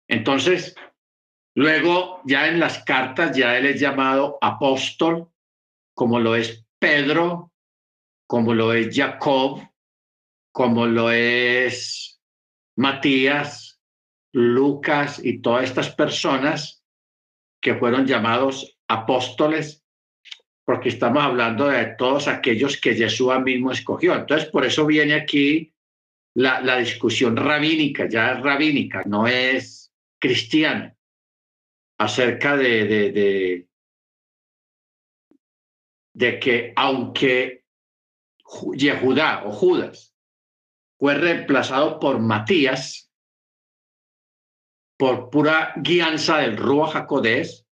Entonces, luego ya en las cartas ya él es llamado apóstol, como lo es Pedro, como lo es Jacob, como lo es Matías, Lucas y todas estas personas que fueron llamados apóstoles, porque estamos hablando de todos aquellos que Jesús mismo escogió. Entonces, por eso viene aquí la, la discusión rabínica, ya es rabínica, no es cristiana, acerca de, de, de, de que aunque Yehudá o Judas fue reemplazado por Matías, por pura guianza del Rúa Jacodés,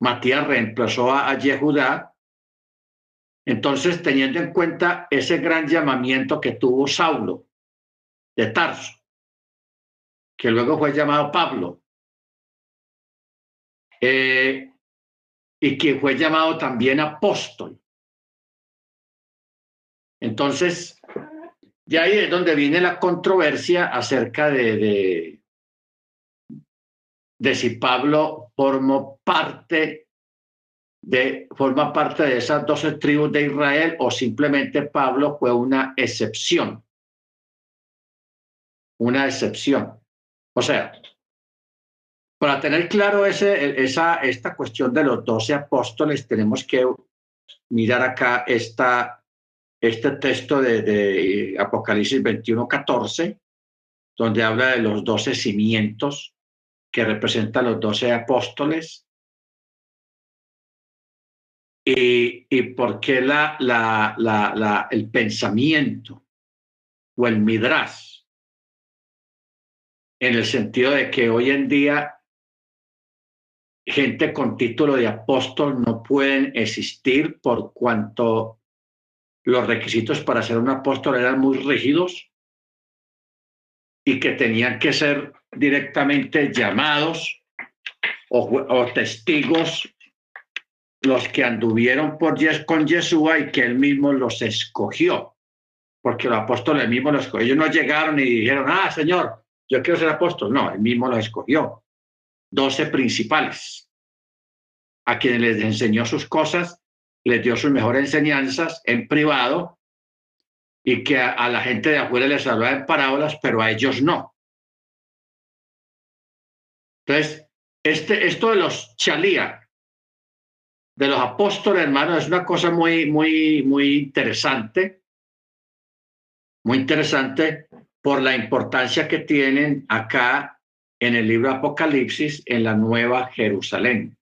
Matías reemplazó a, a. Entonces, teniendo en cuenta ese gran llamamiento que tuvo Saulo de Tarso, que luego fue llamado Pablo, eh, y que fue llamado también apóstol. Entonces, ya ahí es donde viene la controversia acerca de, de, de si Pablo formó parte de, forma parte de esas doce tribus de Israel o simplemente Pablo fue una excepción. Una excepción. O sea, para tener claro esa, esta cuestión de los doce apóstoles, tenemos que mirar acá esta, este texto de, de Apocalipsis 21, 14, donde habla de los doce cimientos que representan los doce apóstoles. Y, y por qué la, la, la, el pensamiento o el midras, en el sentido de que hoy en día gente con título de apóstol no pueden existir por cuanto los requisitos para ser un apóstol eran muy rígidos y que tenían que ser directamente llamados o, testigos los que anduvieron por, con Yeshua y que él mismo los escogió, porque los apóstoles mismos los escogió. Ellos no llegaron y dijeron, ah, Señor, yo quiero ser apóstol. No, él mismo los escogió. Doce principales, a quienes les enseñó sus cosas les dio sus mejores enseñanzas en privado y que a, la gente de afuera les hablaba en parábolas, pero a ellos no. Entonces, este, esto de los chalía, de los apóstoles, hermanos, es una cosa muy, muy, muy interesante, muy interesante por la importancia que tienen acá en el libro Apocalipsis, en la Nueva Jerusalén.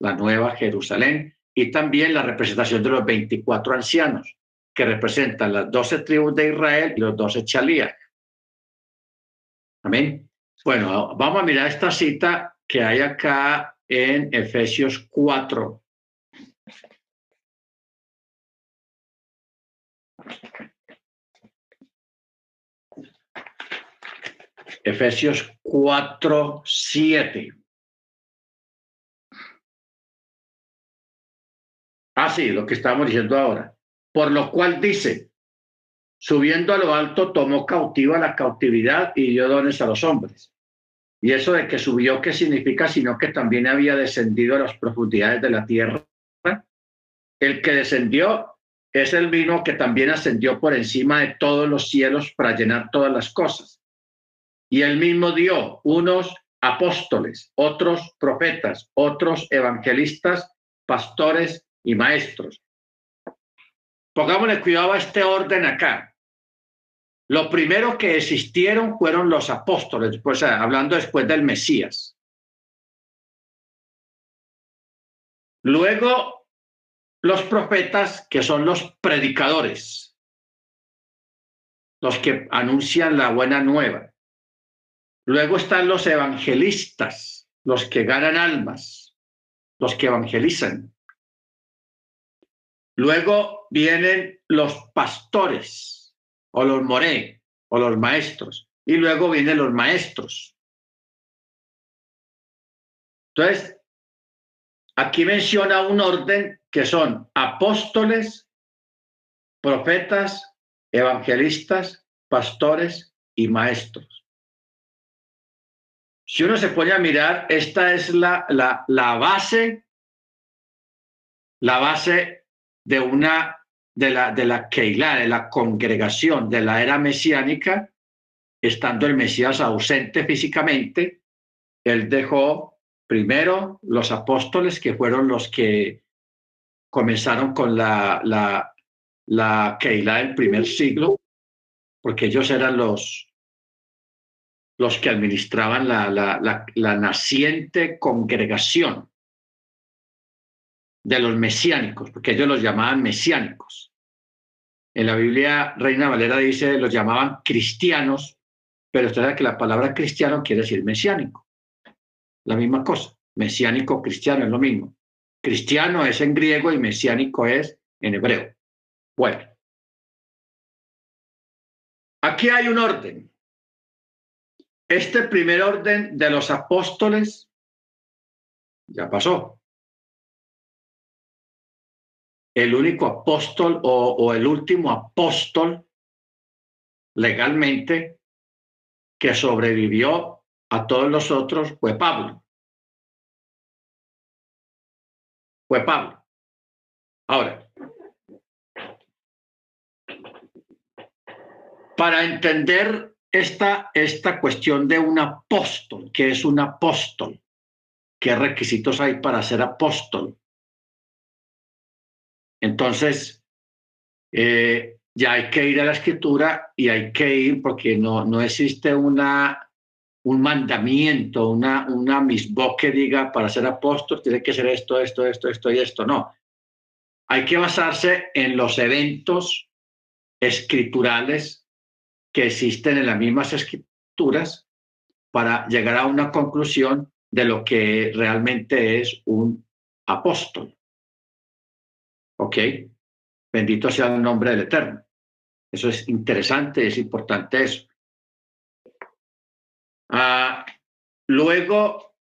La Nueva Jerusalén, y también la representación de los 24 ancianos, que representan las 12 tribus de Israel y los 12 chalías. Amén. Bueno, vamos a mirar esta cita que hay acá en Efesios 4. Efesios 4, 7. Ah, sí, lo que estamos diciendo ahora. Por lo cual dice, subiendo a lo alto, tomó cautiva la cautividad y dio dones a los hombres. Y eso de que subió, ¿qué significa? Sino que también había descendido a las profundidades de la tierra. El que descendió es el mismo que también ascendió por encima de todos los cielos para llenar todas las cosas. Y él mismo dio unos apóstoles, otros profetas, otros evangelistas, pastores y maestros. Pongámosle cuidado a este orden acá. Lo primero que existieron fueron los apóstoles, pues, hablando después del Mesías. Luego, los profetas, que son los predicadores, los que anuncian la buena nueva. Luego están los evangelistas, los que ganan almas, los que evangelizan. Luego vienen los pastores o los moré o los maestros. Y luego vienen los maestros. Entonces, aquí menciona un orden que son apóstoles, profetas, evangelistas, pastores y maestros. Si uno se pone a mirar, esta es la, la, la base, la base de una de la, de la Keilah, de la congregación de la era mesiánica, estando el Mesías ausente físicamente, él dejó primero los apóstoles, que fueron los que comenzaron con la, la, la Keilah del primer siglo, porque ellos eran los, los que administraban la, la, la, naciente congregación de los mesiánicos, porque ellos los llamaban mesiánicos. En la Biblia, Reina Valera dice, los llamaban cristianos, pero usted sabe que la palabra cristiano quiere decir mesiánico. La misma cosa, mesiánico, cristiano es lo mismo. Cristiano es en griego y mesiánico es en hebreo. Bueno, aquí hay un orden. Este primer orden de los apóstoles ya pasó. El único apóstol o, el último apóstol legalmente que sobrevivió a todos los otros fue Pablo. Fue Pablo. Ahora, para entender esta, esta cuestión de un apóstol, que es un apóstol, qué requisitos hay para ser apóstol. Entonces, eh, ya hay que ir a la escritura y hay que ir porque no, no existe una, un mandamiento, una, una misbo que diga para ser apóstol tiene que ser esto, esto, esto, esto y esto. No. Hay que basarse en los eventos escriturales que existen en las mismas escrituras para llegar a una conclusión de lo que realmente es un apóstol. ¿Ok? Bendito sea el nombre del Eterno. Eso es interesante, es importante eso. Ah, luego,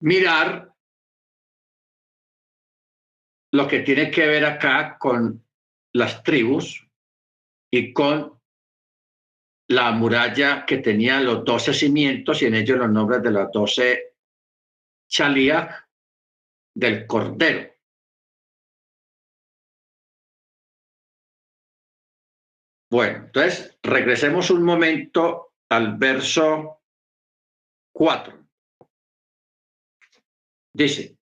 mirar lo que tiene que ver acá con las tribus y con la muralla que tenía los doce cimientos y en ellos los nombres de los doce chalías del Cordero. Bueno, entonces regresemos un momento al verso 4. Dice,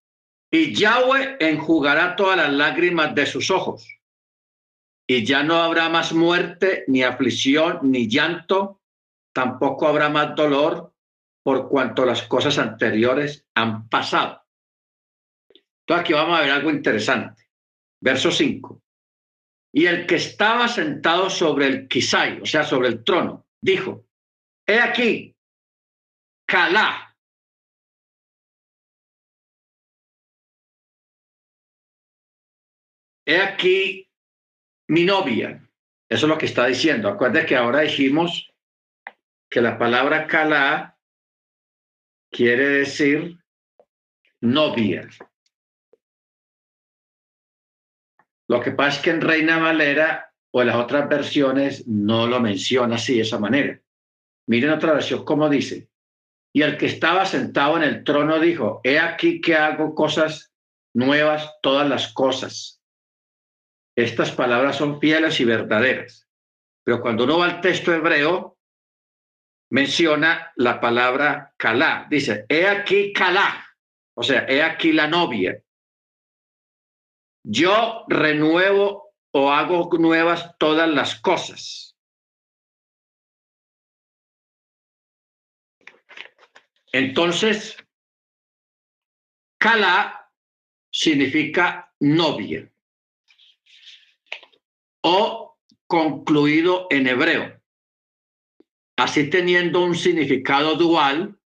y Yahweh enjugará todas las lágrimas de sus ojos, y ya no habrá más muerte, ni aflicción, ni llanto, tampoco habrá más dolor, por cuanto las cosas anteriores han pasado. Entonces aquí vamos a ver algo interesante. Verso 5. Y el que estaba sentado sobre el Kisai, o sea, sobre el trono, dijo, he aquí, Calá. He aquí mi novia. Eso es lo que está diciendo. Acuérdate que ahora dijimos que la palabra Calá quiere decir novia. Lo que pasa es que en Reina Valera o en las otras versiones no lo menciona así, de esa manera. Miren otra versión cómo dice. Y el que estaba sentado en el trono dijo, he aquí que hago cosas nuevas, todas las cosas. Estas palabras son fieles y verdaderas. Pero cuando uno va al texto hebreo, menciona la palabra calá. Dice, he aquí calá. O sea, he aquí la novia. Yo renuevo o hago nuevas todas las cosas. Entonces, Kala significa novia o concluido en hebreo. Así teniendo un significado dual,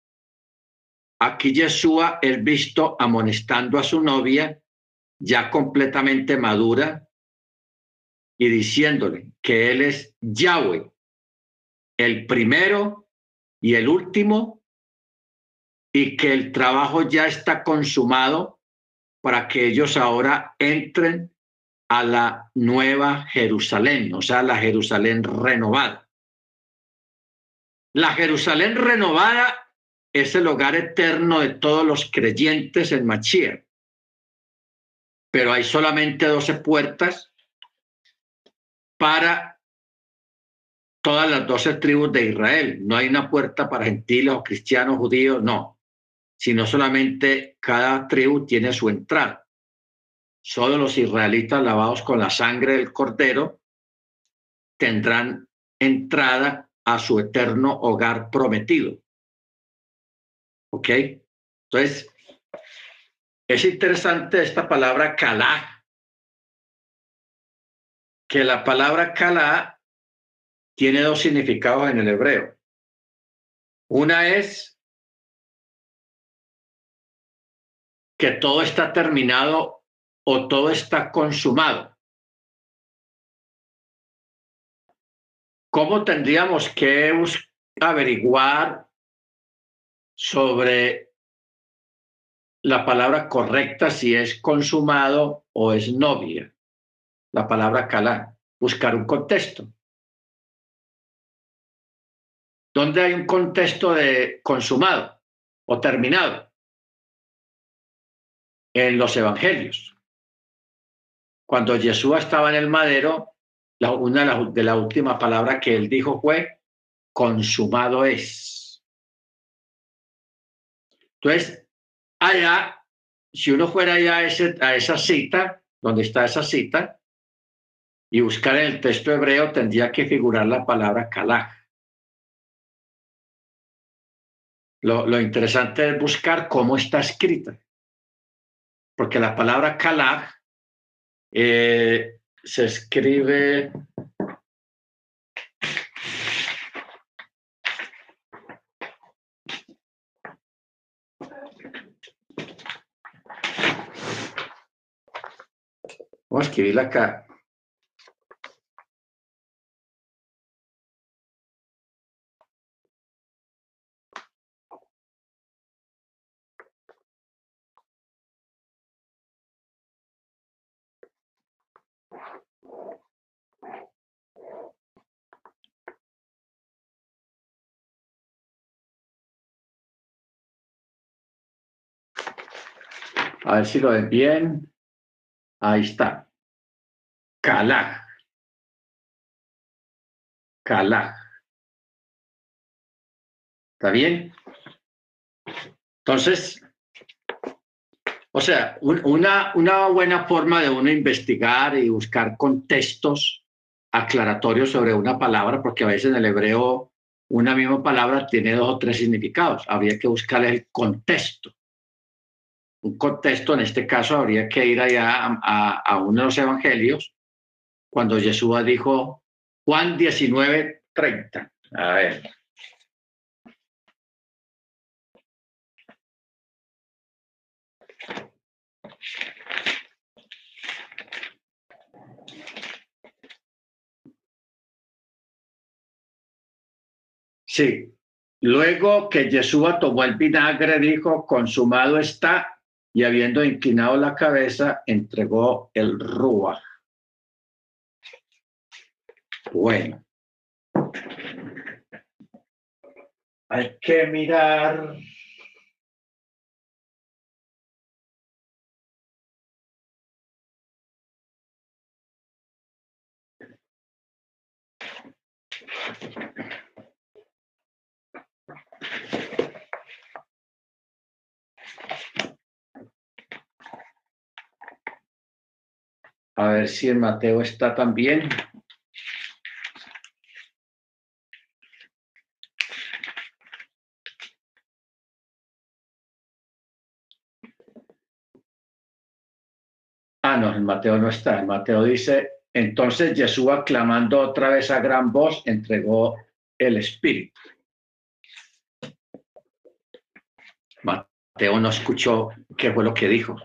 aquí Yeshua es visto amonestando a su novia ya completamente madura y diciéndole que Él es Yahweh, el primero y el último, y que el trabajo ya está consumado para que ellos ahora entren a la nueva Jerusalén, o sea, la Jerusalén renovada. La Jerusalén renovada es el hogar eterno de todos los creyentes en Machía pero hay solamente 12 puertas para todas las 12 tribus de Israel. No hay una puerta para gentiles o cristianos, judíos, no, sino solamente cada tribu tiene su entrada. Solo los israelitas lavados con la sangre del cordero tendrán entrada a su eterno hogar prometido. ¿Ok? Entonces, es interesante esta palabra calá, que la palabra calá tiene dos significados en el hebreo. Una es que todo está terminado o todo está consumado. ¿Cómo tendríamos que averiguar sobre la palabra correcta si es consumado o es novia. La palabra calá. Buscar un contexto. ¿Dónde hay un contexto de consumado o terminado? En los evangelios. Cuando Jesús estaba en el madero, una de las últimas palabras que él dijo fue, consumado es. Entonces, allá, si uno fuera allá a, esa cita, donde está esa cita, y buscar en el texto hebreo, tendría que figurar la palabra kalaj. Lo, lo, interesante es buscar cómo está escrita, porque la palabra kalaj eh, se escribe a escribirla acá. A ver si lo ven bien. Ahí está. Calaj. Calaj. ¿Está bien? Entonces, o sea, una, una buena forma de uno investigar y buscar contextos aclaratorios sobre una palabra, porque a veces en el hebreo una misma palabra tiene dos o tres significados. Habría que buscar el contexto un contexto, en este caso habría que ir allá a, uno de los evangelios, cuando Jesús dijo Juan 19, 30. A ver. Sí. Luego que Jesús tomó el vinagre, dijo, consumado está, y habiendo inclinado la cabeza, entregó el rúa. Bueno. Hay que mirar. A ver si el Mateo está también. No, el Mateo no está. El Mateo dice, entonces Jesús, clamando otra vez a gran voz, entregó el Espíritu. Mateo no escuchó qué fue lo que dijo,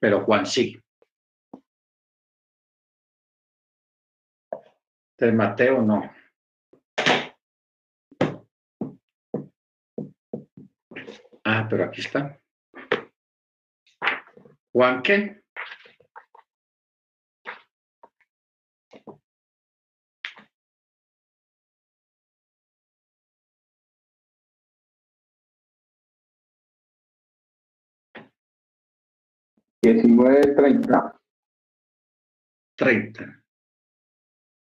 pero Juan sí. de Mateo no. Ah, pero aquí está. Juan qué? 19, 30. 30.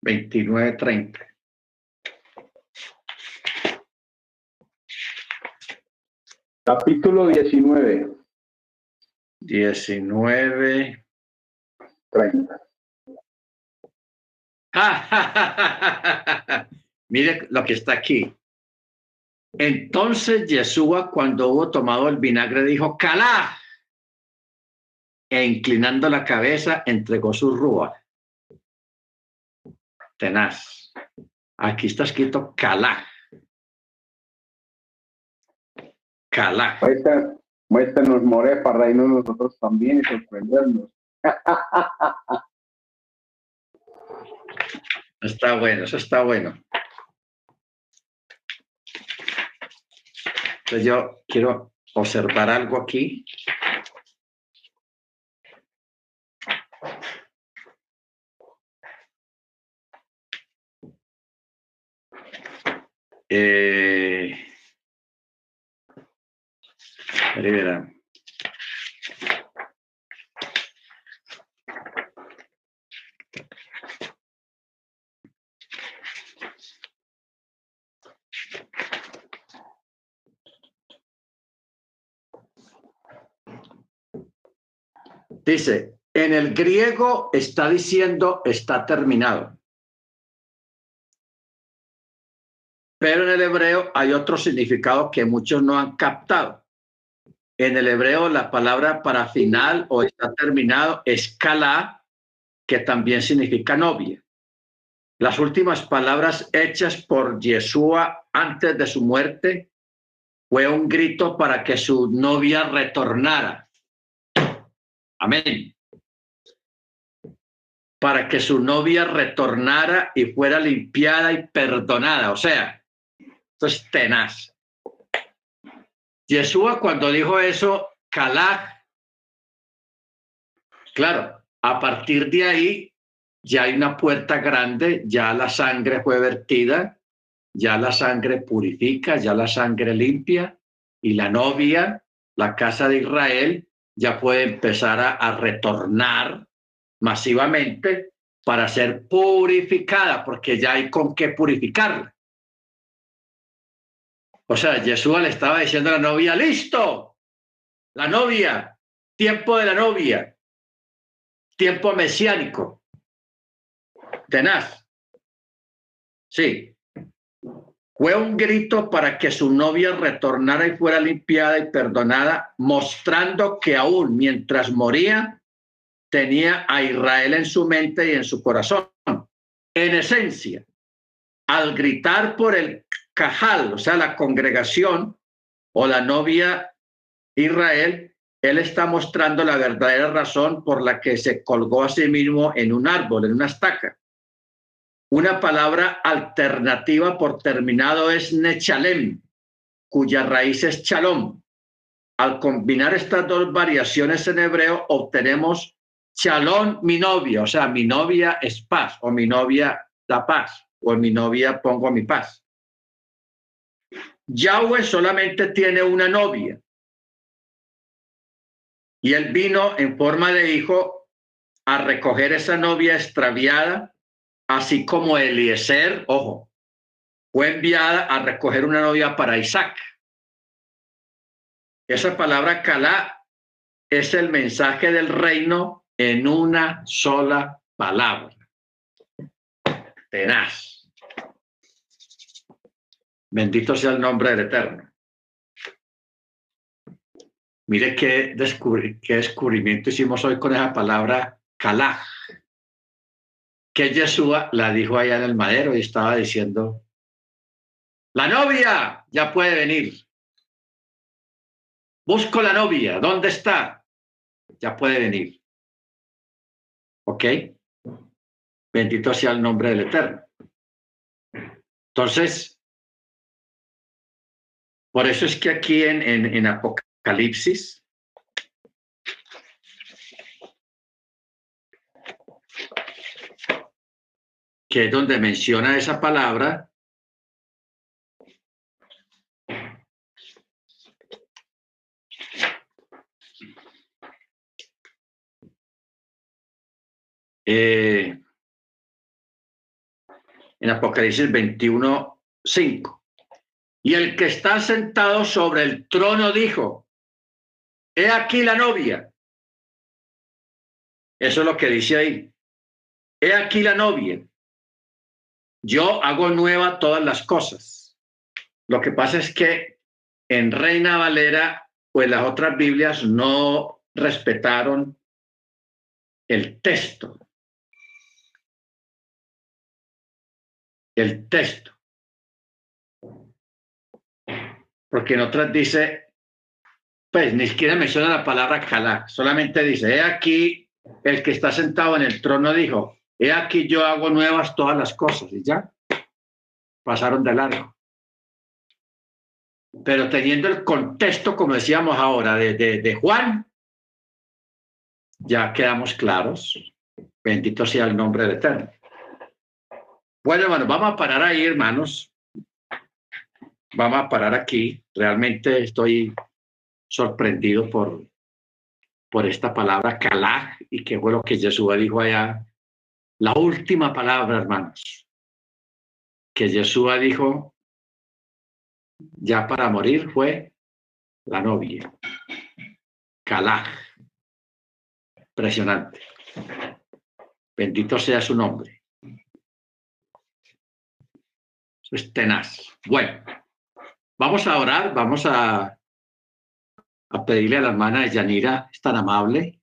29, 30. Capítulo 19. 19. 30. Mire lo que está aquí. Entonces Yeshua, cuando hubo tomado el vinagre, dijo, calá. E inclinando la cabeza, entregó su rúa. Tenaz. Aquí está escrito calá. Calá. Muéstranos, More, para reírnos nosotros también y sorprendernos. Está bueno, eso está bueno. Entonces yo quiero observar algo aquí. Eh. Dice, en el griego está diciendo está terminado. Pero en el hebreo hay otro significado que muchos no han captado. En el hebreo la palabra para final o está terminado es que también significa novia. Las últimas palabras hechas por Yeshua antes de su muerte fue un grito para que su novia retornara. Amén. Para que su novia retornara y fuera limpiada y perdonada. O sea, esto es tenaz. Yeshua cuando dijo eso, Calaj, claro, a partir de ahí ya hay una puerta grande, ya la sangre fue vertida, ya la sangre purifica, ya la sangre limpia y la novia, la casa de Israel, ya puede empezar a, retornar masivamente para ser purificada, porque ya hay con qué purificarla. O sea, Jesús le estaba diciendo a la novia, listo, la novia, tiempo de la novia, tiempo mesiánico, tenaz. Sí, fue un grito para que su novia retornara y fuera limpiada y perdonada, mostrando que aún mientras moría, tenía a Israel en su mente y en su corazón. En esencia, al gritar por el cajal, o sea, la congregación o la novia Israel, él está mostrando la verdadera razón por la que se colgó a sí mismo en un árbol, en una estaca. Una palabra alternativa por terminado es nechalem, cuya raíz es chalom. Al combinar estas dos variaciones en hebreo, obtenemos chalón, mi novia, o sea, mi novia es paz, o mi novia da paz, o mi novia pongo mi paz. Yahweh solamente tiene una novia. Y él vino en forma de hijo a recoger esa novia extraviada así como Eliezer, ojo, fue enviada a recoger una novia para Isaac. Esa palabra Calá es el mensaje del reino en una sola palabra. Tenaz. Bendito sea el nombre del Eterno. Mire qué, qué descubrimiento hicimos hoy con esa palabra Calá que Yeshua la dijo allá en el madero y estaba diciendo, la novia ya puede venir. Busco la novia, ¿dónde está? Ya puede venir. ¿Ok? Bendito sea el nombre del Eterno. Entonces, por eso es que aquí en, en, en Apocalipsis que es donde menciona esa palabra, eh, en Apocalipsis 21, 5. Y el que está sentado sobre el trono dijo, he aquí la novia. Eso es lo que dice ahí. He aquí la novia. Yo hago nueva todas las cosas. Lo que pasa es que en Reina Valera, pues las otras Biblias no respetaron el texto. El texto. Porque en otras dice, pues ni siquiera menciona la palabra calá, solamente dice, he aquí el que está sentado en el trono dijo, he aquí yo hago nuevas todas las cosas y ya pasaron de largo. Pero teniendo el contexto, como decíamos ahora, de, de Juan, ya quedamos claros. Bendito sea el nombre de Eterno. Bueno, bueno, vamos a parar ahí, hermanos. Vamos a parar aquí. Realmente estoy sorprendido por, por esta palabra calaj y que fue lo que Jesús dijo allá. La última palabra, hermanos, que Jesús dijo ya para morir fue la novia. Calaj. Impresionante. Bendito sea su nombre. Es tenaz. Bueno, vamos a orar, vamos a, pedirle a la hermana Yanira, es tan amable,